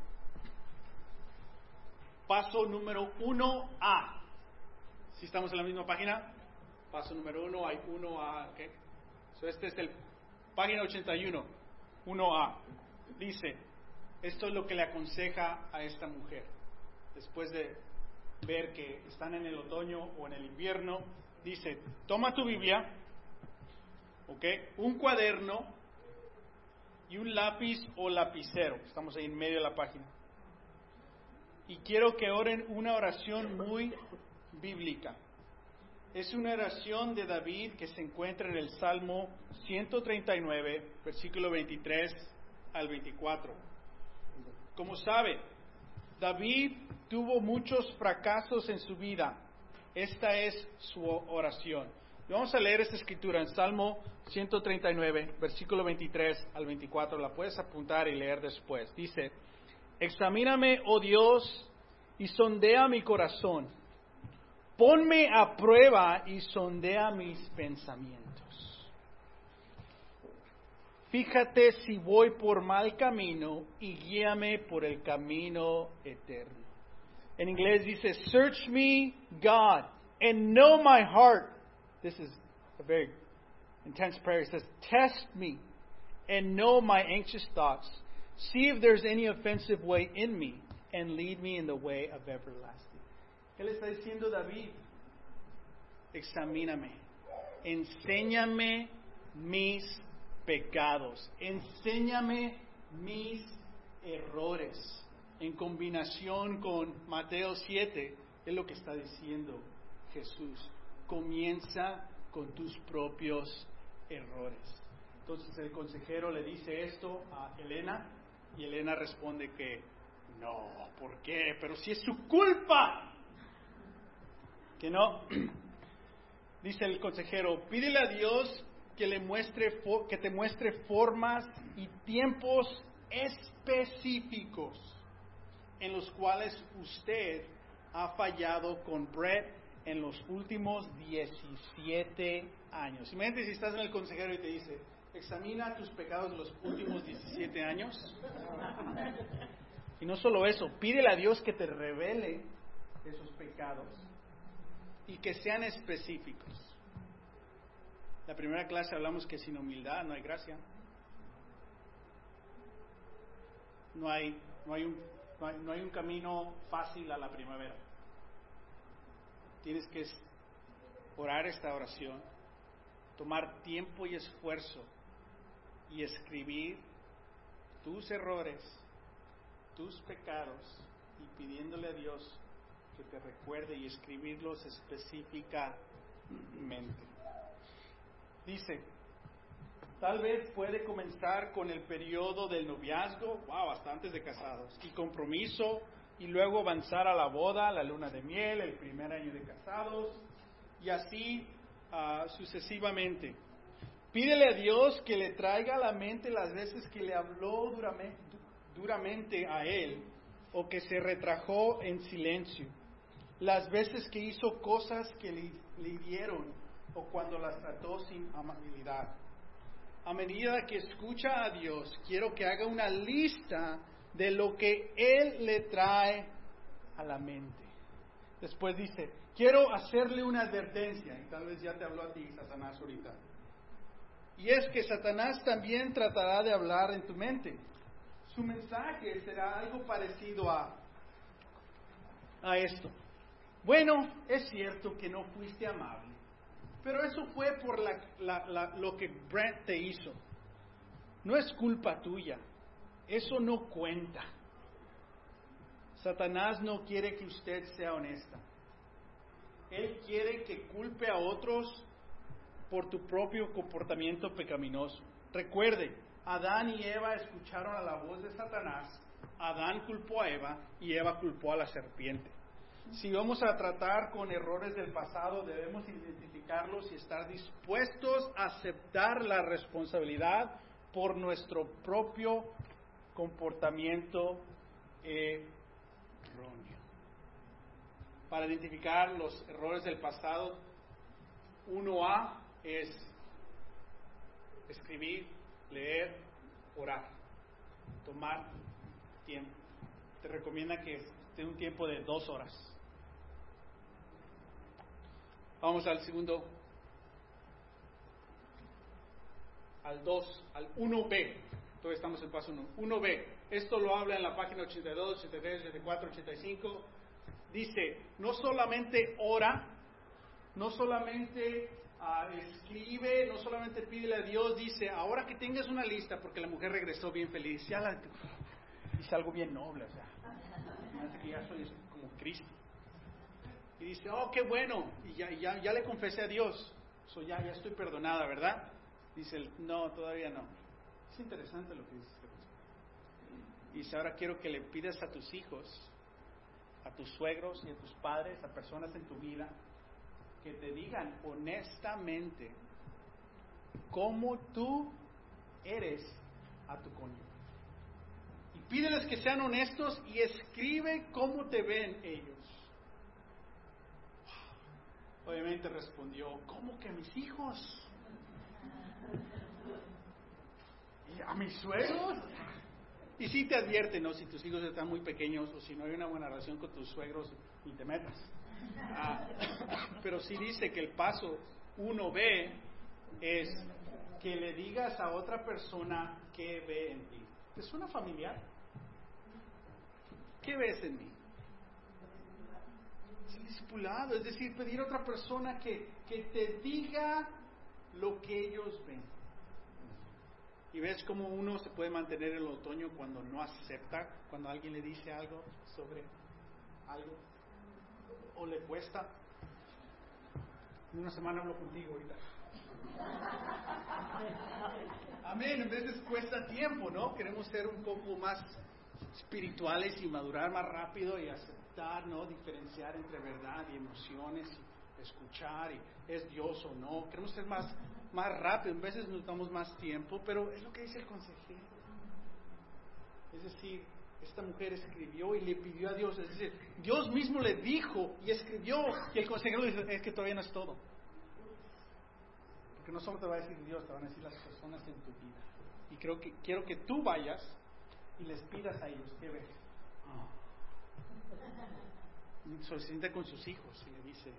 Paso número 1A. Si estamos en la misma página, paso número 1 hay 1A. ¿ok? So este es el página 81, 1A. Dice, esto es lo que le aconseja a esta mujer. Después de ver que están en el otoño o en el invierno, dice, toma tu Biblia, ¿ok? Un cuaderno y un lápiz o lapicero. Estamos ahí en medio de la página. Y quiero que oren una oración muy bíblica. Es una oración de David que se encuentra en el Salmo 139, versículo 23 al 24. Como sabe, David tuvo muchos fracasos en su vida. Esta es su oración. Vamos a leer esta escritura en Salmo 139, versículo 23 al 24. La puedes apuntar y leer después. Dice, Examíname, oh Dios, y sondea mi corazón. Ponme a prueba y sondea mis pensamientos. Fíjate si voy por mal camino y guíame por el camino eterno. En inglés dice, Search me, God, and know my heart. This is a very intense prayer. It says, Test me and know my anxious thoughts. See if there's any offensive way in me and lead me in the way of everlasting. ¿Qué le está diciendo David? Examíname, enséñame mis pecados, enséñame mis errores. En combinación con Mateo 7, es lo que está diciendo Jesús. Comienza con tus propios errores. Entonces el consejero le dice esto a Elena y Elena responde que no, ¿por qué? Pero si es su culpa. Que no. Dice el consejero, pídele a Dios que, le muestre, que te muestre formas y tiempos específicos en los cuales usted ha fallado con Brett en los últimos 17 años. Imagínate si estás en el consejero y te dice, examina tus pecados de los últimos 17 años. Y no solo eso, pídele a Dios que te revele esos pecados y que sean específicos. La primera clase hablamos que sin humildad no hay gracia. No hay, no hay, un, no hay, no hay un camino fácil a la primavera. Tienes que orar esta oración, tomar tiempo y esfuerzo y escribir tus errores, tus pecados y pidiéndole a Dios que te recuerde y escribirlos específicamente. Dice, tal vez puede comenzar con el periodo del noviazgo, wow, hasta antes de casados, y compromiso, y luego avanzar a la boda, la luna de miel, el primer año de casados, y así ah, sucesivamente. Pídele a Dios que le traiga a la mente las veces que le habló duramente, a él o que se retrajó en silencio, las veces que hizo cosas que le, le hirieron o cuando las trató sin amabilidad. A medida que escucha a Dios, quiero que haga una lista de lo que Él le trae a la mente. Después dice, quiero hacerle una advertencia, y tal vez ya te habló a ti, Satanás, ahorita. Y es que Satanás también tratará de hablar en tu mente. Su mensaje será algo parecido a, a esto. Bueno, es cierto que no fuiste amable, pero eso fue por la- la- la- lo que Brent te hizo. No es culpa tuya, eso no cuenta. Satanás no quiere que usted sea honesta. Él quiere que culpe a otros por tu propio comportamiento pecaminoso. Recuerde, Adán y Eva escucharon a la voz de Satanás, Adán culpó a Eva y Eva culpó a la serpiente. Si vamos a tratar con errores del pasado, debemos identificarlos y estar dispuestos a aceptar la responsabilidad por nuestro propio comportamiento erróneo. Para identificar los errores del pasado, 1A es escribir, leer, orar, tomar tiempo. Te recomienda que esté un tiempo de dos horas. Vamos al segundo, al 2, al 1B. Todavía estamos en paso 1. 1B. Esto lo habla en la página 82, 83, 84, 85. Dice, no solamente ora, no solamente escribe, no solamente pídele a Dios, dice, ahora que tengas una lista, porque la mujer regresó bien feliz, ya la, dice algo bien noble, o sea, que ya soy como Cristo. Y dice, oh, qué bueno, y ya, ya, ya le confesé a Dios, so ya, ya estoy perdonada, ¿verdad? Dice, no, todavía no. Es interesante lo que dice este. Dice, ahora quiero que le pidas a tus hijos, a tus suegros y a tus padres, a personas en tu vida, que te digan honestamente cómo tú eres a tu cónyuge. Y pídeles que sean honestos y escribe cómo te ven ellos. Obviamente respondió, ¿cómo que mis hijos? ¿Y a mis suegros? Y sí te advierte, ¿no? Si tus hijos están muy pequeños o si no hay una buena relación con tus suegros, ni te metas. Ah, pero sí dice que el paso 1B es que le digas a otra persona qué ve en ti. ¿Te suena familiar? ¿Qué ves en mí? Discipulado, es decir, pedir a otra persona que, que te diga lo que ellos ven. Y ves cómo uno se puede mantener en el otoño cuando no acepta, cuando alguien le dice algo sobre algo o le cuesta. En una semana hablo contigo ahorita. Amén, en veces cuesta tiempo, ¿no? Queremos ser un poco más espirituales y madurar más rápido y aceptar, ¿no? Diferenciar entre verdad y emociones y escuchar y es Dios o no. Queremos ser más más rápido, en veces nos damos más tiempo, pero es lo que dice el consejero. Es decir, esta mujer escribió y le pidió a Dios, es decir, Dios mismo le dijo y escribió, y el consejero dice, es que todavía no es todo. Porque no solo te va a decir Dios, te van a decir las personas en tu vida. Y creo que quiero que tú vayas y les pidas a ellos, ¿qué ves? Se siente con sus hijos y le dice,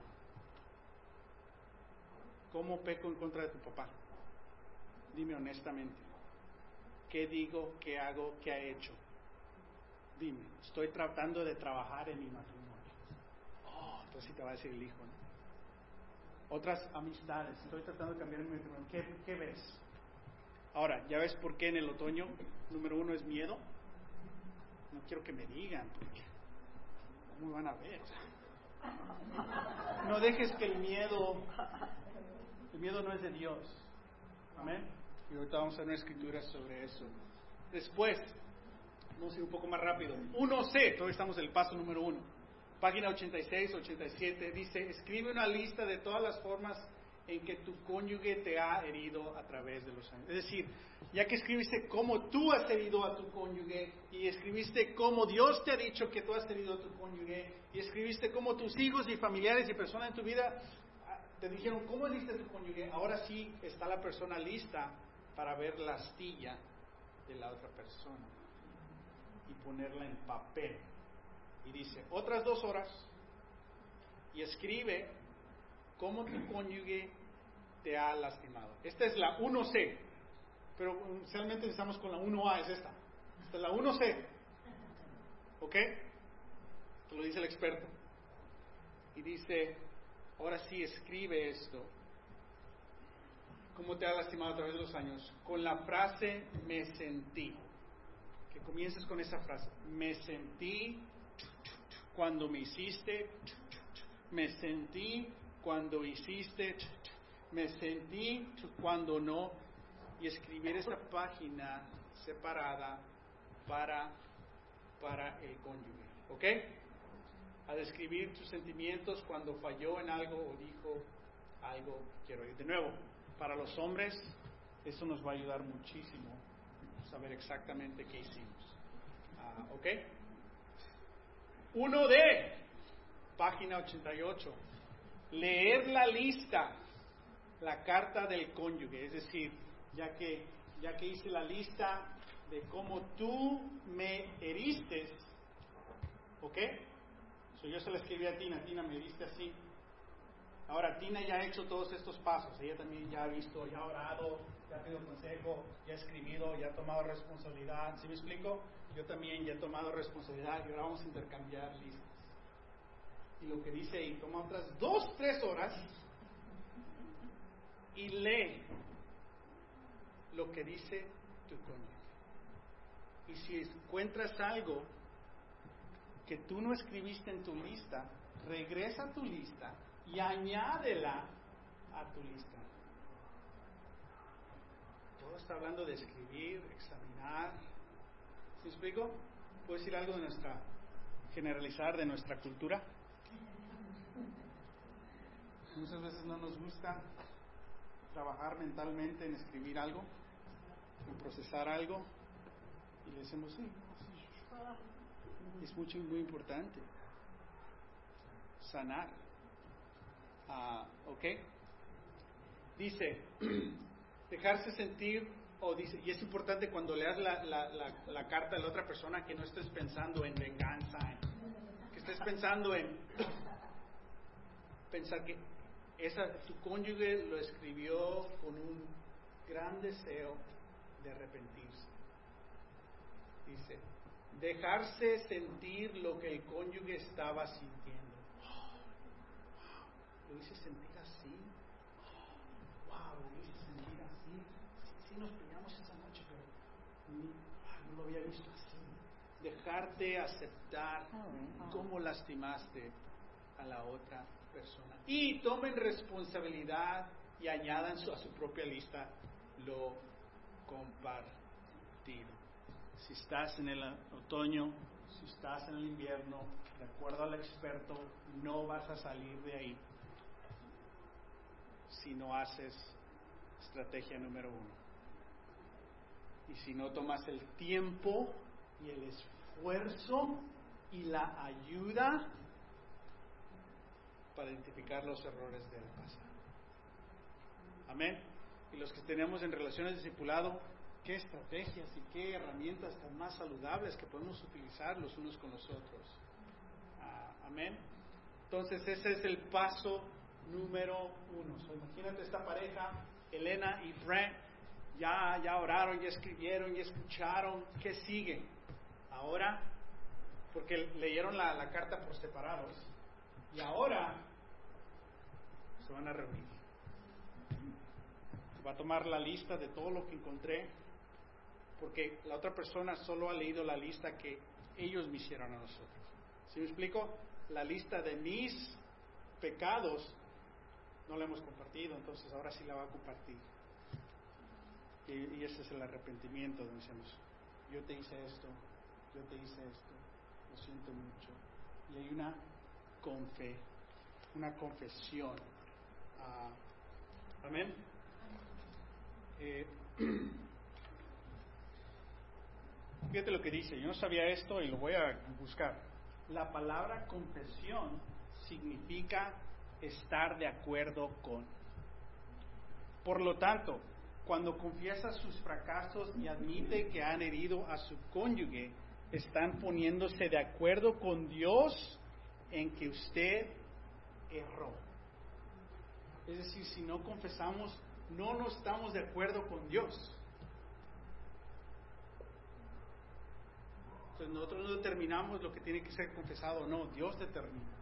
¿cómo peco en contra de tu papá? Dime honestamente, ¿qué digo, qué hago, qué ha hecho? Dime, estoy tratando de trabajar en mi matrimonio. Oh, entonces te va a decir el hijo, ¿no? Otras amistades, estoy tratando de cambiar mi matrimonio. ¿Qué, qué ves? Ahora, ¿ya ves por qué en el otoño número uno es miedo? No quiero que me digan, porque ¿cómo van a ver? No dejes que el miedo, el miedo no es de Dios. Amén. Y ahorita vamos a ver una escritura sobre eso. Después, vamos a ir un poco más rápido. 1C, todavía estamos en el paso número uno. Página 86, 87, dice, escribe una lista de todas las formas en que tu cónyuge te ha herido a través de los años. Es decir, ya que escribiste cómo tú has herido a tu cónyuge y escribiste cómo Dios te ha dicho que tú has herido a tu cónyuge y escribiste cómo tus hijos y familiares y personas en tu vida ah, te dijeron cómo heriste a tu cónyuge, ahora sí está la persona lista para ver la astilla de la otra persona y ponerla en papel. Y dice, otras dos horas y escribe cómo tu cónyuge te ha lastimado. Esta es la 1C, pero inicialmente estamos con la 1A, es esta. Esta es la 1C. ¿Ok? Te lo dice el experto. Y dice, ahora sí escribe esto. ¿Cómo te ha lastimado a través de los años? Con la frase me sentí. Que comiences con esa frase. Me sentí cuando me hiciste. Me sentí cuando hiciste. Me sentí cuando no. Y escribir esa página separada para, para el cónyuge. ¿Ok? A describir tus sentimientos cuando falló en algo o dijo algo quiero ir. De nuevo, para los hombres, eso nos va a ayudar muchísimo saber exactamente qué hicimos. Ah, ¿Ok? Uno de, página 88, leer la lista, la carta del cónyuge, es decir, ya que, ya que hice la lista de cómo tú me heriste, ¿ok? So, yo se la escribí a Tina, Tina me heriste así, Ahora, Tina ya ha hecho todos estos pasos. Ella también ya ha visto, ya ha orado, ya ha pedido consejo, ya ha escribido, ya ha tomado responsabilidad. ¿Sí me explico? Yo también ya he tomado responsabilidad y ahora vamos a intercambiar listas. Y lo que dice ahí, toma otras dos, tres horas y lee lo que dice tu cónyuge. Y si encuentras algo que tú no escribiste en tu lista, regresa a tu lista y añádela a tu lista. Todo está hablando de escribir, examinar. ¿Sí me explico? ¿Puedo decir algo de nuestra, generalizar de nuestra cultura? Muchas veces no nos gusta trabajar mentalmente en escribir algo, en procesar algo, y le decimos, sí, es mucho, muy importante. Sanar. Ah, ¿Ok? Dice, dejarse sentir, o dice, y es importante cuando leas la, la, la, carta de la otra persona que no estés pensando en venganza, en- que estés pensando en pensar que esa, tu cónyuge lo escribió con un gran deseo de arrepentirse. Dice, dejarse sentir lo que el cónyuge estaba sintiendo. Lo hice sentir así. Wow, lo hice sentir así. Sí, sí nos peleamos esa noche, pero ni- ah, así. Dejarte aceptar cómo lastimaste a la otra persona. Y tomen responsabilidad y añadan a su propia lista lo compartido. Si estás en el otoño, si estás en el invierno, de acuerdo al experto, no vas a salir de ahí si no haces estrategia número uno. Y si no tomas el tiempo y el esfuerzo y la ayuda para identificar los errores del pasado. Amén. Y los que tenemos en relaciones discipulado, qué estrategias y qué herramientas tan más saludables que podemos utilizar los unos con los otros. Ah, amén. Entonces ese es el paso número uno. So, imagínate esta pareja, Elena y Brent, ya, ya oraron, ya escribieron, ya escucharon. ¿Qué sigue? Ahora, porque leyeron la, la carta por separados, y ahora se van a reunir. Va a tomar la lista de todo lo que encontré, porque la otra persona solo ha leído la lista que ellos me hicieron a nosotros. ¿Sí me explico? La lista de mis pecados no la hemos compartido, entonces ahora sí la va a compartir. Y, ese es el arrepentimiento, donde decimos, yo te hice esto, yo te hice esto, lo siento mucho. Y hay una confe, una confesión. Ah, Amén. Eh, fíjate lo que dice, yo no sabía esto y lo voy a buscar. La palabra confesión significa estar de acuerdo con. Por lo tanto, cuando confiesa sus fracasos y admite que han herido a su cónyuge, están poniéndose de acuerdo con Dios en que usted erró. Es decir, si no confesamos, no nos estamos de acuerdo con Dios. Entonces nosotros no determinamos lo que tiene que ser confesado o no, Dios determina.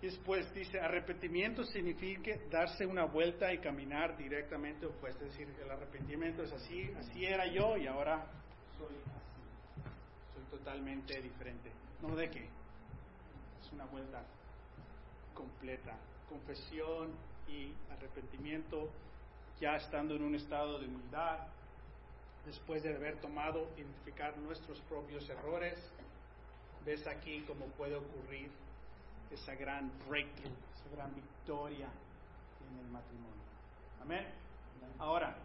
Después dice, arrepentimiento significa darse una vuelta y caminar directamente opuesto. Es decir, el arrepentimiento es así, así era yo y ahora soy así. Soy totalmente diferente. ¿No de qué? Es una vuelta completa. Confesión y arrepentimiento, ya estando en un estado de humildad, después de haber tomado, identificar nuestros propios errores, ves aquí cómo puede ocurrir esa gran breakthrough, esa gran victoria en el matrimonio. Amén. Ahora,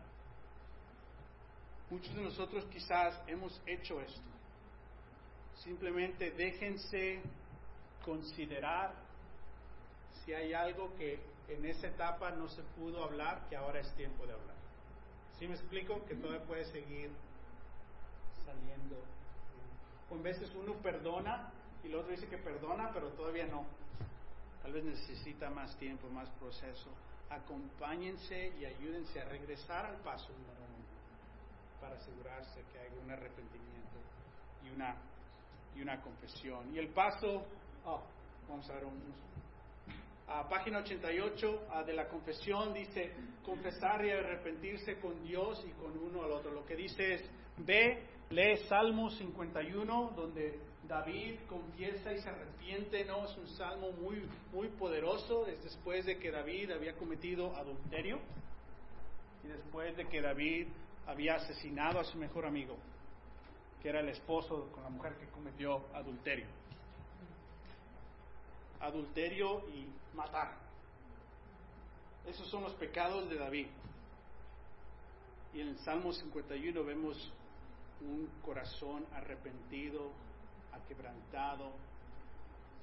muchos de nosotros quizás hemos hecho esto. Simplemente déjense considerar si hay algo que en esa etapa no se pudo hablar, que ahora es tiempo de hablar. ¿Sí me explico? Que todavía puede seguir saliendo. O en veces uno perdona y el otro dice que perdona, pero todavía no. Tal vez necesita más tiempo, más proceso. Acompáñense y ayúdense a regresar al paso número uno para asegurarse que hay un arrepentimiento y una, y una confesión. Y el paso, oh, vamos a ver. A página 88 ah, de la confesión dice confesar y arrepentirse con Dios y con uno al otro. Lo que dice es, ve, lee Salmo 51, donde David confiesa y se arrepiente, ¿no? Es un salmo muy, muy poderoso, es después de que David había cometido adulterio y después de que David había asesinado a su mejor amigo, que era el esposo con la mujer que cometió adulterio. Adulterio y matar. Esos son los pecados de David. Y en el Salmo 51 vemos un corazón arrepentido, aquebrantado.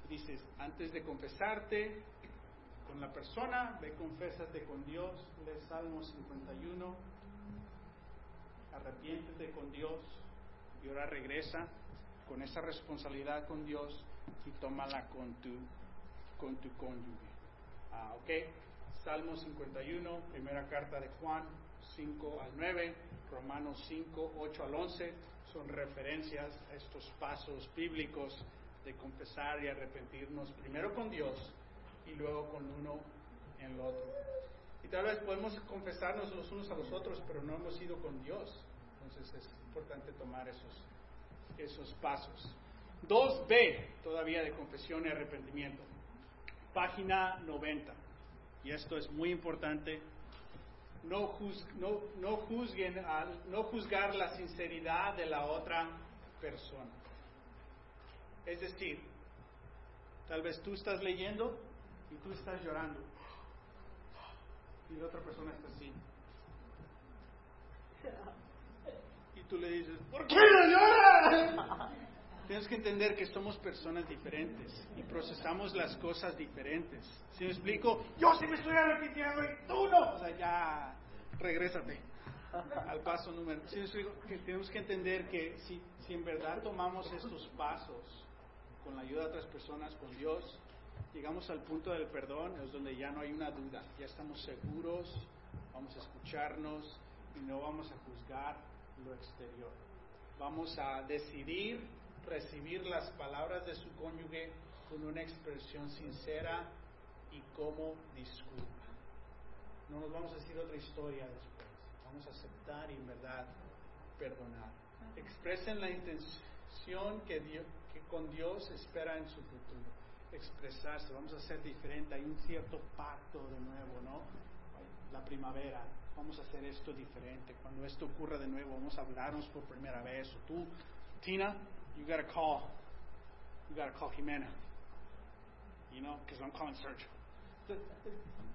Dices, antes de confesarte con la persona, ve, confésate con Dios, lee Salmo 51, arrepiéntete con Dios y ahora regresa con esa responsabilidad con Dios y tómala con tu, con tu cónyuge. Ah, ok. Salmo 51, primera carta de Juan 5 al 9, Romanos 5, 8 al 11, son referencias a estos pasos bíblicos de confesar y arrepentirnos primero con Dios y luego con uno en el otro. Y tal vez podemos confesarnos los unos a los otros, pero no hemos ido con Dios. Entonces es importante tomar esos, esos pasos. 2b todavía de confesión y arrepentimiento. Página 90. Y esto es muy importante. No, juz, no, no, juzguen al, no juzgar la sinceridad de la otra persona. Es decir, tal vez tú estás leyendo y tú estás llorando. y la otra persona está así. Y tú le dices, ¿por qué no lloras? Tienes que entender que somos personas diferentes y procesamos las cosas diferentes. Si me explico, yo sí me estoy arrepintiendo y tú no. O sea, ya, regrésate al paso número. Si me explico, que tenemos que entender que si, si en verdad tomamos estos pasos con la ayuda de otras personas, con Dios, llegamos al punto del perdón, es donde ya no hay una duda, ya estamos seguros, vamos a escucharnos y no vamos a juzgar lo exterior. Vamos a decidir recibir las palabras de su cónyuge con una expresión sincera y como disculpa. No nos vamos a decir otra historia después. Vamos a aceptar y en verdad perdonar. Expresen la intención que, Dios, que con Dios espera en su futuro. Expresarse, vamos a ser diferente. Hay un cierto pacto de nuevo, ¿no? La primavera, vamos a hacer esto diferente. Cuando esto ocurra de nuevo, vamos a hablarnos por primera vez. O tú, Tina, you gotta call, you gotta call Jimena, you know, because I'm calling Sergio.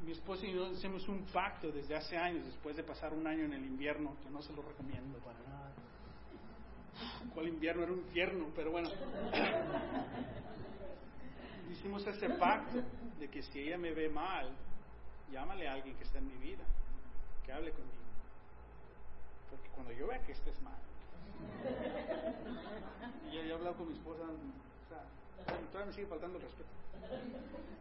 Mi esposa y yo hicimos un pacto desde hace años, después de pasar un año en el invierno, que no se lo recomiendo para nada. ¿Cuál invierno? Era un infierno, pero bueno. Hicimos ese pacto de que si ella me ve mal, llámale a alguien que está en mi vida, que hable conmigo. Porque cuando yo vea que estés mal, hablado con mi esposa, o sea, todavía me sigue faltando el respeto.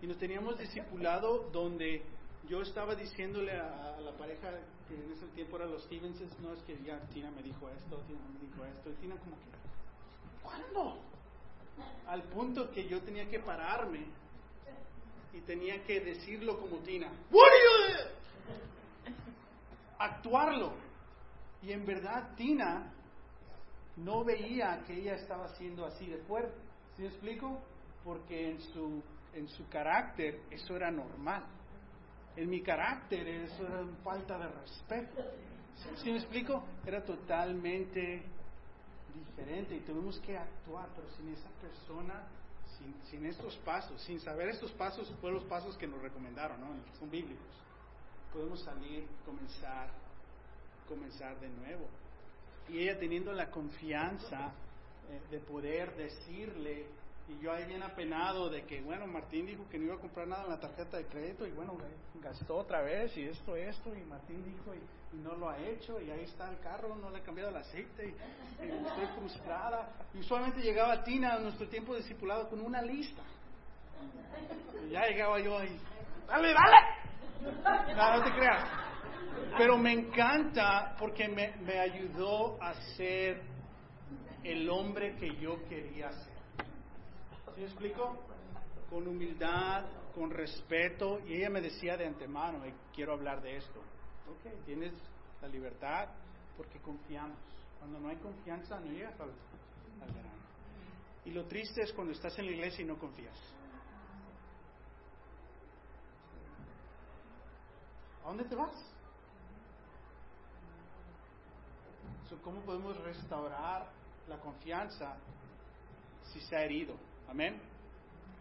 Y nos teníamos discipulado donde yo estaba diciéndole a, a la pareja que en ese tiempo eran los Stevenses, no es que ya Tina me dijo esto, Tina me dijo esto, y Tina como que, ¿cuándo? Al punto que yo tenía que pararme y tenía que decirlo como Tina, What are you Actuarlo. Y en verdad Tina no veía que ella estaba siendo así de fuerte. ¿Sí me explico? Porque en su, en su carácter eso era normal. En mi carácter eso era falta de respeto. ¿Sí, me explico? Era totalmente diferente y tuvimos que actuar, pero sin esa persona, sin, sin estos pasos, sin saber estos pasos, fueron los pasos que nos recomendaron, ¿no? Son bíblicos. Podemos salir, comenzar, comenzar de nuevo y ella teniendo la confianza eh, de poder decirle, y yo ahí bien apenado de que, bueno, Martín dijo que no iba a comprar nada en la tarjeta de crédito y bueno, gastó otra vez y esto, esto, y Martín dijo y, no lo ha hecho y ahí está el carro, no le ha cambiado el aceite y, y estoy frustrada. Y usualmente llegaba Tina a nuestro tiempo discipulado con una lista. Y ya llegaba yo ahí, dale, dale. No, no te creas. Pero me encanta porque me, me, ayudó a ser el hombre que yo quería ser. ¿Sí me explico? Con humildad, con respeto. Y ella me decía de antemano, quiero hablar de esto. Ok, tienes la libertad porque confiamos. Cuando no hay confianza, no llegas al, al verano. Y lo triste es cuando estás en la iglesia y no confías. ¿A dónde te vas? So, ¿Cómo podemos restaurar la confianza si se ha herido? Amén.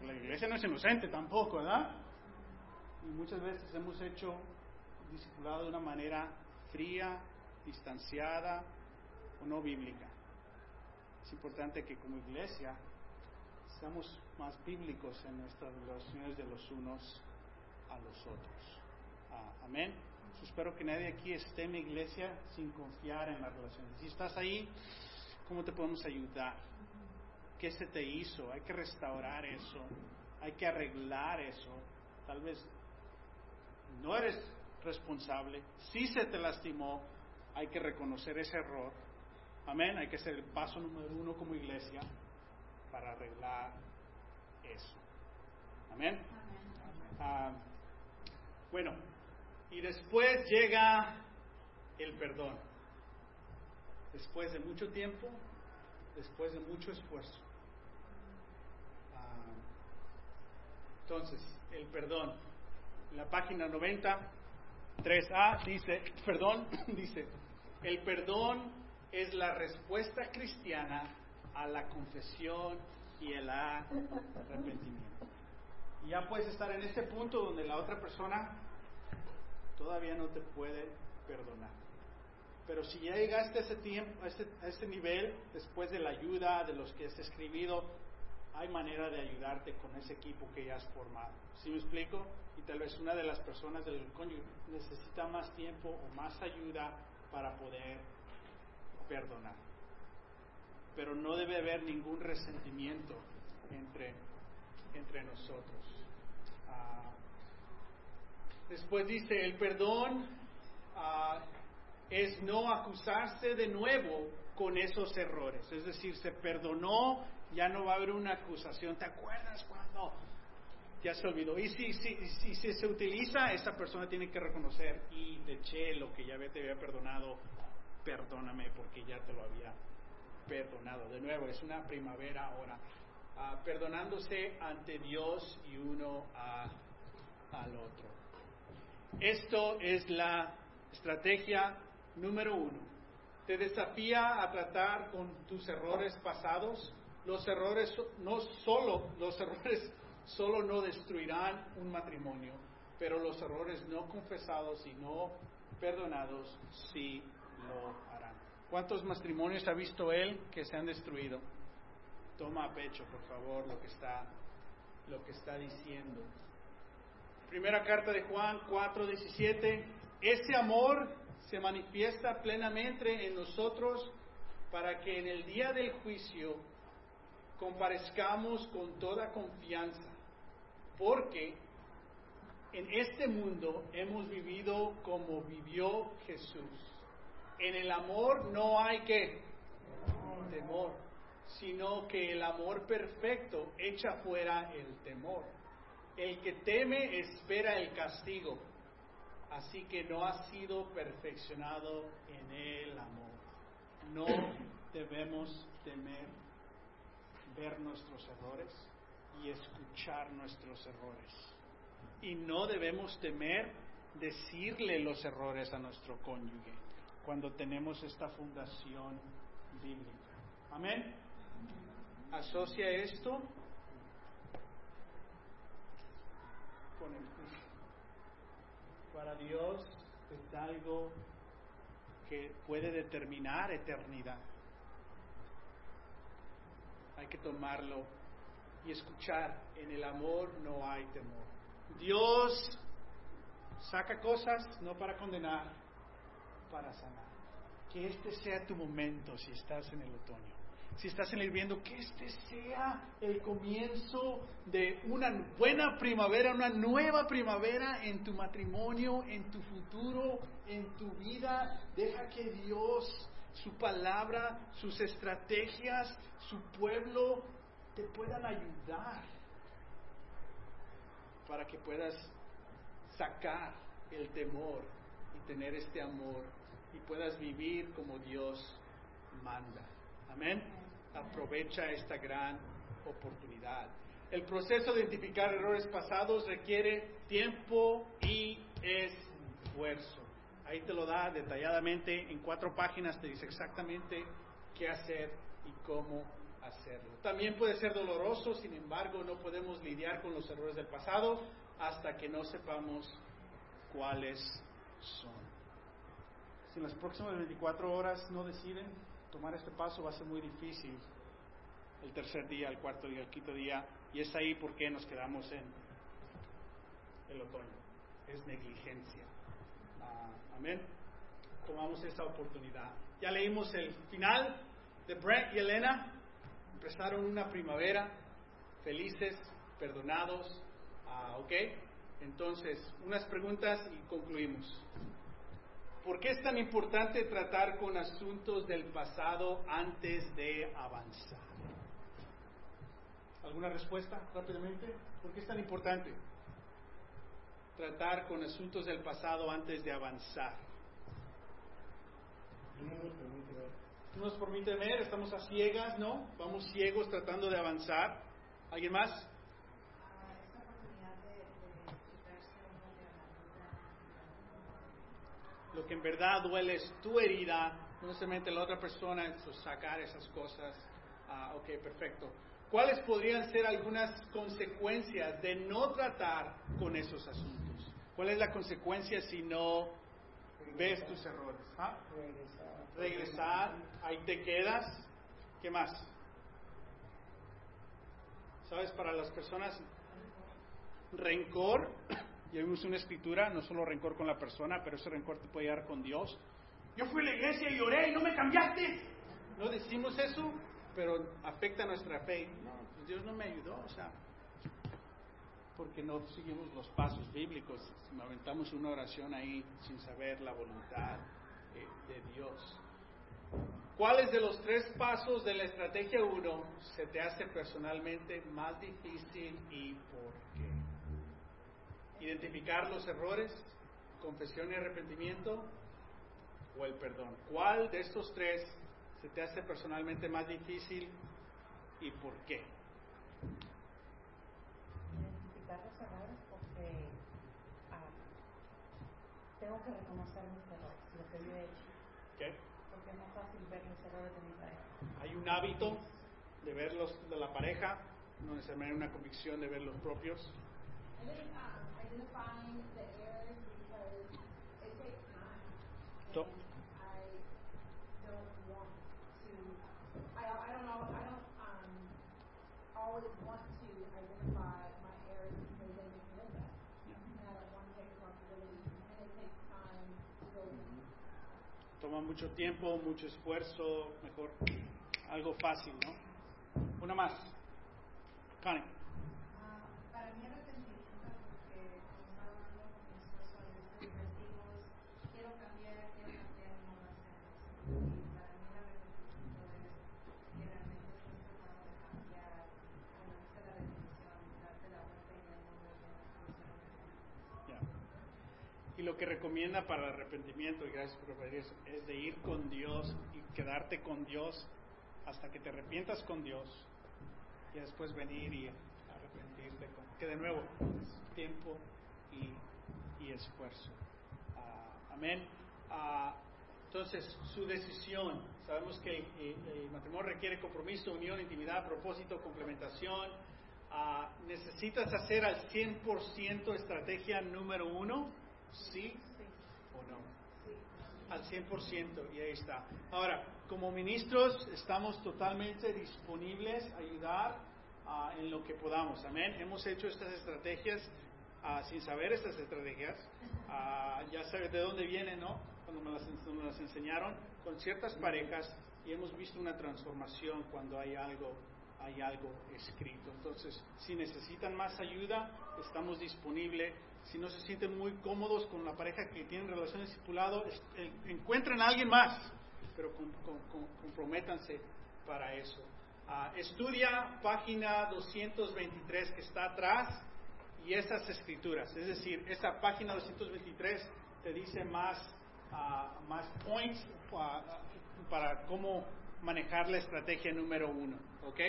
La iglesia no es inocente tampoco, ¿verdad? Y muchas veces hemos hecho discipulado de una manera fría, distanciada o no bíblica. Es importante que como iglesia seamos más bíblicos en nuestras relaciones de los unos a los otros. Ah, amén. Espero que nadie aquí esté en la iglesia sin confiar en las relaciones. Si estás ahí, ¿cómo te podemos ayudar? ¿Qué se te hizo? Hay que restaurar eso, hay que arreglar eso. Tal vez no eres responsable, si se te lastimó, hay que reconocer ese error. Amén, hay que ser el paso número uno como iglesia para arreglar eso. Amén. Ah, bueno, y después llega el perdón. Después de mucho tiempo, después de mucho esfuerzo. Ah, entonces, el perdón. En la página 90, 3a dice, perdón, dice, el perdón es la respuesta cristiana a la confesión y el arrepentimiento. Y ya puedes estar en este punto donde la otra persona todavía no te puede perdonar. Pero si ya llegaste a ese tiempo, a ese, a ese nivel, después de la ayuda de los que has escribido, hay manera de ayudarte con ese equipo que ya has formado. ¿Sí me explico? Y tal vez una de las personas del cónyuge necesita más tiempo o más ayuda para poder perdonar. Pero no debe haber ningún resentimiento entre, entre nosotros. Ah, después dice, el perdón ah, es no acusarse de nuevo con esos errores. Es decir, se perdonó, ya no va a haber una acusación. ¿Te acuerdas cuando ya se olvidó? Y si, si, se utiliza, esa persona tiene que reconocer y te eché lo que ya te había perdonado, perdóname porque ya te lo había perdonado. De nuevo, es una primavera ahora. ah, perdonándose ante Dios y uno al otro. Esto es la estrategia número uno. Te desafía a tratar con tus errores pasados. Los errores no solo los errores solo no destruirán un matrimonio, pero los errores no confesados y no perdonados sí lo harán. ¿Cuántos matrimonios ha visto él que se han destruido? Toma a pecho, por favor, lo que está lo que está diciendo. Primera carta de Juan 4:17, ese amor se manifiesta plenamente en nosotros para que en el día del juicio comparezcamos con toda confianza, porque en este mundo hemos vivido como vivió Jesús. En el amor no hay que temor, sino que el amor perfecto echa fuera el temor. El que teme espera el castigo, así que no ha sido perfeccionado en el amor. No debemos temer ver nuestros errores y escuchar nuestros errores. Y no debemos temer decirle los errores a nuestro cónyuge cuando tenemos esta fundación bíblica. Amén. Asocia esto con el juicio. Para Dios es algo que puede determinar eternidad. Hay que tomarlo y escuchar. En el amor no hay temor. Dios saca cosas no para condenar, para sanar. Que este sea tu momento si estás en el otoño. Si estás en el viendo, que este sea el comienzo de una buena primavera, una nueva primavera en tu matrimonio, en tu futuro, en tu vida. Deja que Dios, su palabra, sus estrategias, su pueblo te puedan ayudar para que puedas sacar el temor y tener este amor y puedas vivir como Dios manda. Amén. Aprovecha esta gran oportunidad. El proceso de identificar errores pasados requiere tiempo y esfuerzo. Ahí te lo da detalladamente en cuatro páginas, te dice exactamente qué hacer y cómo hacerlo. También puede ser doloroso, sin embargo, no podemos lidiar con los errores del pasado hasta que no sepamos cuáles son. Si en las próximas 24 horas no deciden tomar este paso, va a ser muy difícil el tercer día, el cuarto día, el quinto día, y es ahí por qué nos quedamos en el otoño. Es negligencia. Ah, amén. Tomamos esta oportunidad. Ya leímos el final de Brent y Elena. Empezaron una primavera, felices, perdonados. Ah, ¿Ok? Entonces, unas preguntas y concluimos. ¿Por qué es tan importante tratar con asuntos del pasado antes de avanzar? ¿Alguna respuesta rápidamente? ¿Por qué es tan importante tratar con asuntos del pasado antes de avanzar? No nos permite ver. No nos permite ver, estamos a ciegas, ¿no? Vamos ciegos tratando de avanzar. ¿Alguien más? esta oportunidad de, de quitarse uno de la armadura. Lo que en verdad duele es tu herida, no necesariamente la otra persona, eso, sacar esas cosas. Ah, ok, perfecto. ¿Cuáles podrían ser algunas consecuencias de no tratar con esos asuntos? ¿Cuál es la consecuencia si no ves tus errores? ¿Ah? Regresar. Regresar, ahí te quedas. ¿Qué más? ¿Sabes? Para las personas, rencor, ya vimos una escritura, no solo rencor con la persona, pero ese rencor te puede llegar con Dios. Yo fui a la iglesia y oré y no me cambiaste. No decimos eso, pero afecta nuestra fe. No, pues Dios no me ayudó, o sea, porque no seguimos los pasos bíblicos. Si aventamos una oración ahí sin saber la voluntad eh, de Dios. ¿Cuáles de los tres pasos de la estrategia 1 se te hace personalmente más difícil y por qué? Identificar los errores, confesión y arrepentimiento o el perdón. ¿Cuál de estos tres se te hace personalmente más difícil y por qué? identificar los errores porque ah, tengo que reconocer mis errores, lo que yo he hecho, ¿Qué? porque es más fácil ver los errores de mi pareja. Hay un hábito de ver los de la pareja, no necesariamente una convicción de ver los propios. Identifying the errors because it takes time. I don't want to. I I don't know. I don't um always want to identify my errors because they make me look bad. And I don't want to take responsibility. And it takes time to go. Toma mucho tiempo, mucho esfuerzo, mejor algo fácil, ¿no? Una más. Connie. Ah, para mí arrepentimiento porque como estaba hablando con mi esposo a veces divertimos, quiero cambiar, quiero cambiar y no lo hacemos. Y para mí el arrepentimiento es que realmente estás tratando de cambiar, como dice la definición, darte la vuelta y ver dónde tienes que hacer Ya. Y lo que recomienda para el arrepentimiento, y gracias por eso, es de ir con Dios y quedarte con Dios hasta que te arrepientas con Dios y después venir y arrepentirte con que de nuevo es tiempo y, y esfuerzo. Ah, amén. Ah, entonces, su decisión. Sabemos que eh, el matrimonio requiere compromiso, unión, intimidad, propósito, complementación. Ah, ¿Necesitas hacer al 100% estrategia número uno? ¿Sí o no? Al 100%, y ahí está. Ahora, como ministros estamos totalmente disponibles a ayudar ah, en lo que podamos. Amén. Hemos hecho estas estrategias ah, sin saber estas estrategias. Ah, ya sabes de dónde vienen, ¿no? Cuando me las, nos las enseñaron con ciertas parejas y hemos visto una transformación cuando hay algo hay algo escrito. Entonces, si necesitan más ayuda, estamos disponibles. Si no se sienten muy cómodos con la pareja que tienen relación discipulado, eh, encuentren a alguien más, pero com- com- com- comprométanse para eso. Ah, estudia página 223 que está atrás y esas escrituras. Es decir, esta página 223 te dice más, ah, más points ah, para cómo manejar la estrategia número uno. ¿Ok?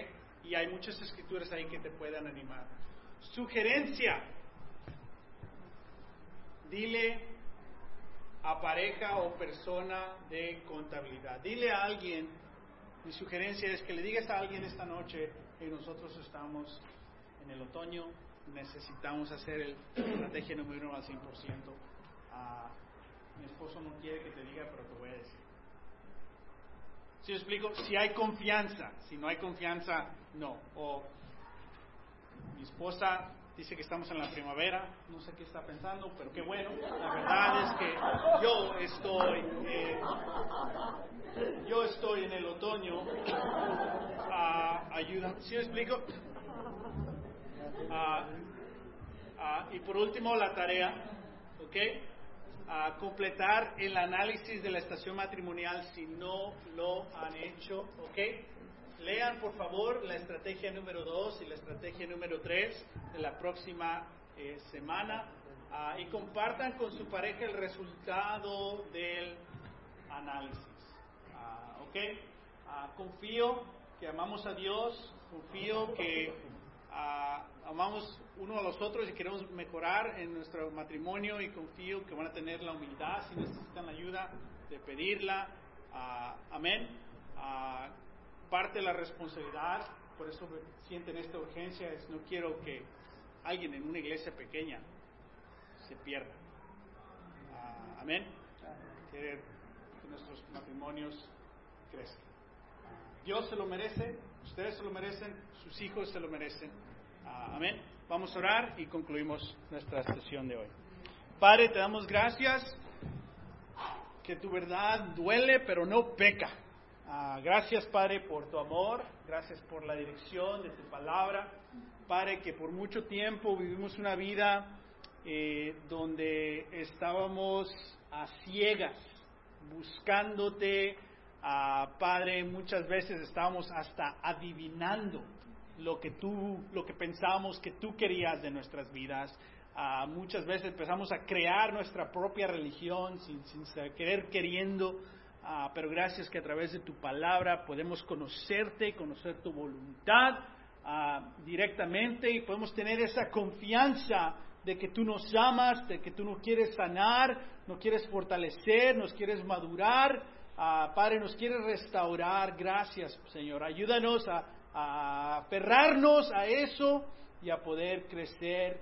Y hay muchas escrituras ahí que te puedan animar. Sugerencia. Dile a pareja o persona de contabilidad. Dile a alguien, mi sugerencia es que le digas a alguien esta noche que nosotros estamos en el otoño, necesitamos hacer el estrategia número uno al 100%. Ah, mi esposo no quiere que te diga, pero te voy a decir. Si yo explico, si hay confianza, si no hay confianza, no. O mi esposa dice que estamos en la primavera, no sé qué está pensando, pero qué bueno. La verdad es que yo estoy, eh, yo estoy en el otoño. Ah, ayuda, si yo explico. Ah, ah, y por último, la tarea, ¿ok? a completar el análisis de la estación matrimonial si no lo han hecho, ¿ok? Lean por favor la estrategia número 2 y la estrategia número 3 de la próxima eh, semana ah, y compartan con su pareja el resultado del análisis, ah, ¿ok? Ah, confío que amamos a Dios, confío que amamos uno a los otros y queremos mejorar en nuestro matrimonio y confío que van a tener la humildad si necesitan la ayuda de pedirla. Amén. Parte de la responsabilidad, por eso sienten esta urgencia, es no quiero que alguien en una iglesia pequeña se pierda. Ah, amén. Que, que nuestros matrimonios crezcan. Dios se lo merece, ustedes se lo merecen, sus hijos se lo merecen. Ah, amén. Vamos a orar y concluimos nuestra sesión de hoy. Padre, te damos gracias que tu verdad duele pero no peca. Ah, gracias Padre por tu amor, gracias por la dirección de tu palabra. Padre, que por mucho tiempo vivimos una vida eh, donde estábamos a ciegas, buscándote. Ah, Padre, muchas veces estábamos hasta adivinando lo que tú, lo que pensábamos que tú querías de nuestras vidas. Ah, muchas veces empezamos a crear nuestra propia religión sin, sin querer queriendo, Ah, pero gracias que a través de tu palabra podemos conocerte, conocer tu voluntad ah, directamente y podemos tener esa confianza de que tú nos amas, de que tú nos quieres sanar, nos quieres fortalecer, nos quieres madurar, Ah, Padre, nos quieres restaurar. Gracias, Señor. Ayúdanos a, a aferrarnos a eso y a poder crecer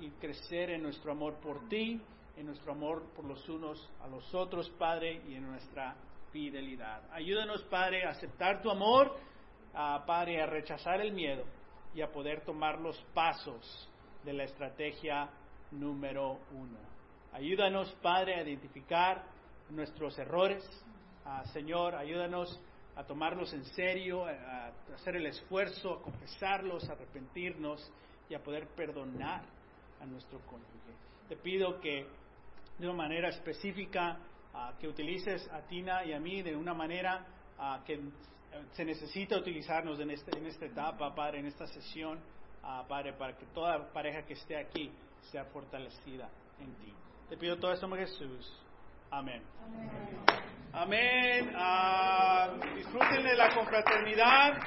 y crecer en nuestro amor por ti, en nuestro amor por los unos a los otros, Padre, y en nuestra fidelidad. Ayúdanos, Padre, a aceptar tu amor, ah, Padre, a rechazar el miedo y a poder tomar los pasos de la estrategia número uno. Ayúdanos, Padre, a identificar nuestros errores. Ah, Señor, ayúdanos a tomarlos en serio, a, a hacer el esfuerzo, a confesarlos, a arrepentirnos y a poder perdonar a nuestro cónyuge. Te pido que de una manera específica, ah, que utilices a Tina y a mí de una manera ah, que eh, se necesita utilizarnos en, este, en esta etapa, Padre, en esta sesión, ah, Padre, para que toda pareja que esté aquí sea fortalecida en ti. Te pido todo esto Jesús. Amén. Amén. Ah, disfruten de la confraternidad.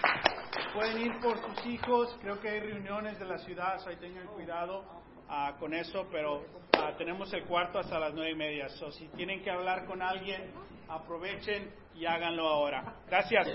Pueden ir por sus hijos. Creo que hay reuniones de la ciudad, so ahí tengan cuidado ah, con eso. Pero ah, tenemos el cuarto hasta las nueve y media. So, si tienen que hablar con alguien, aprovechen y háganlo ahora. Gracias.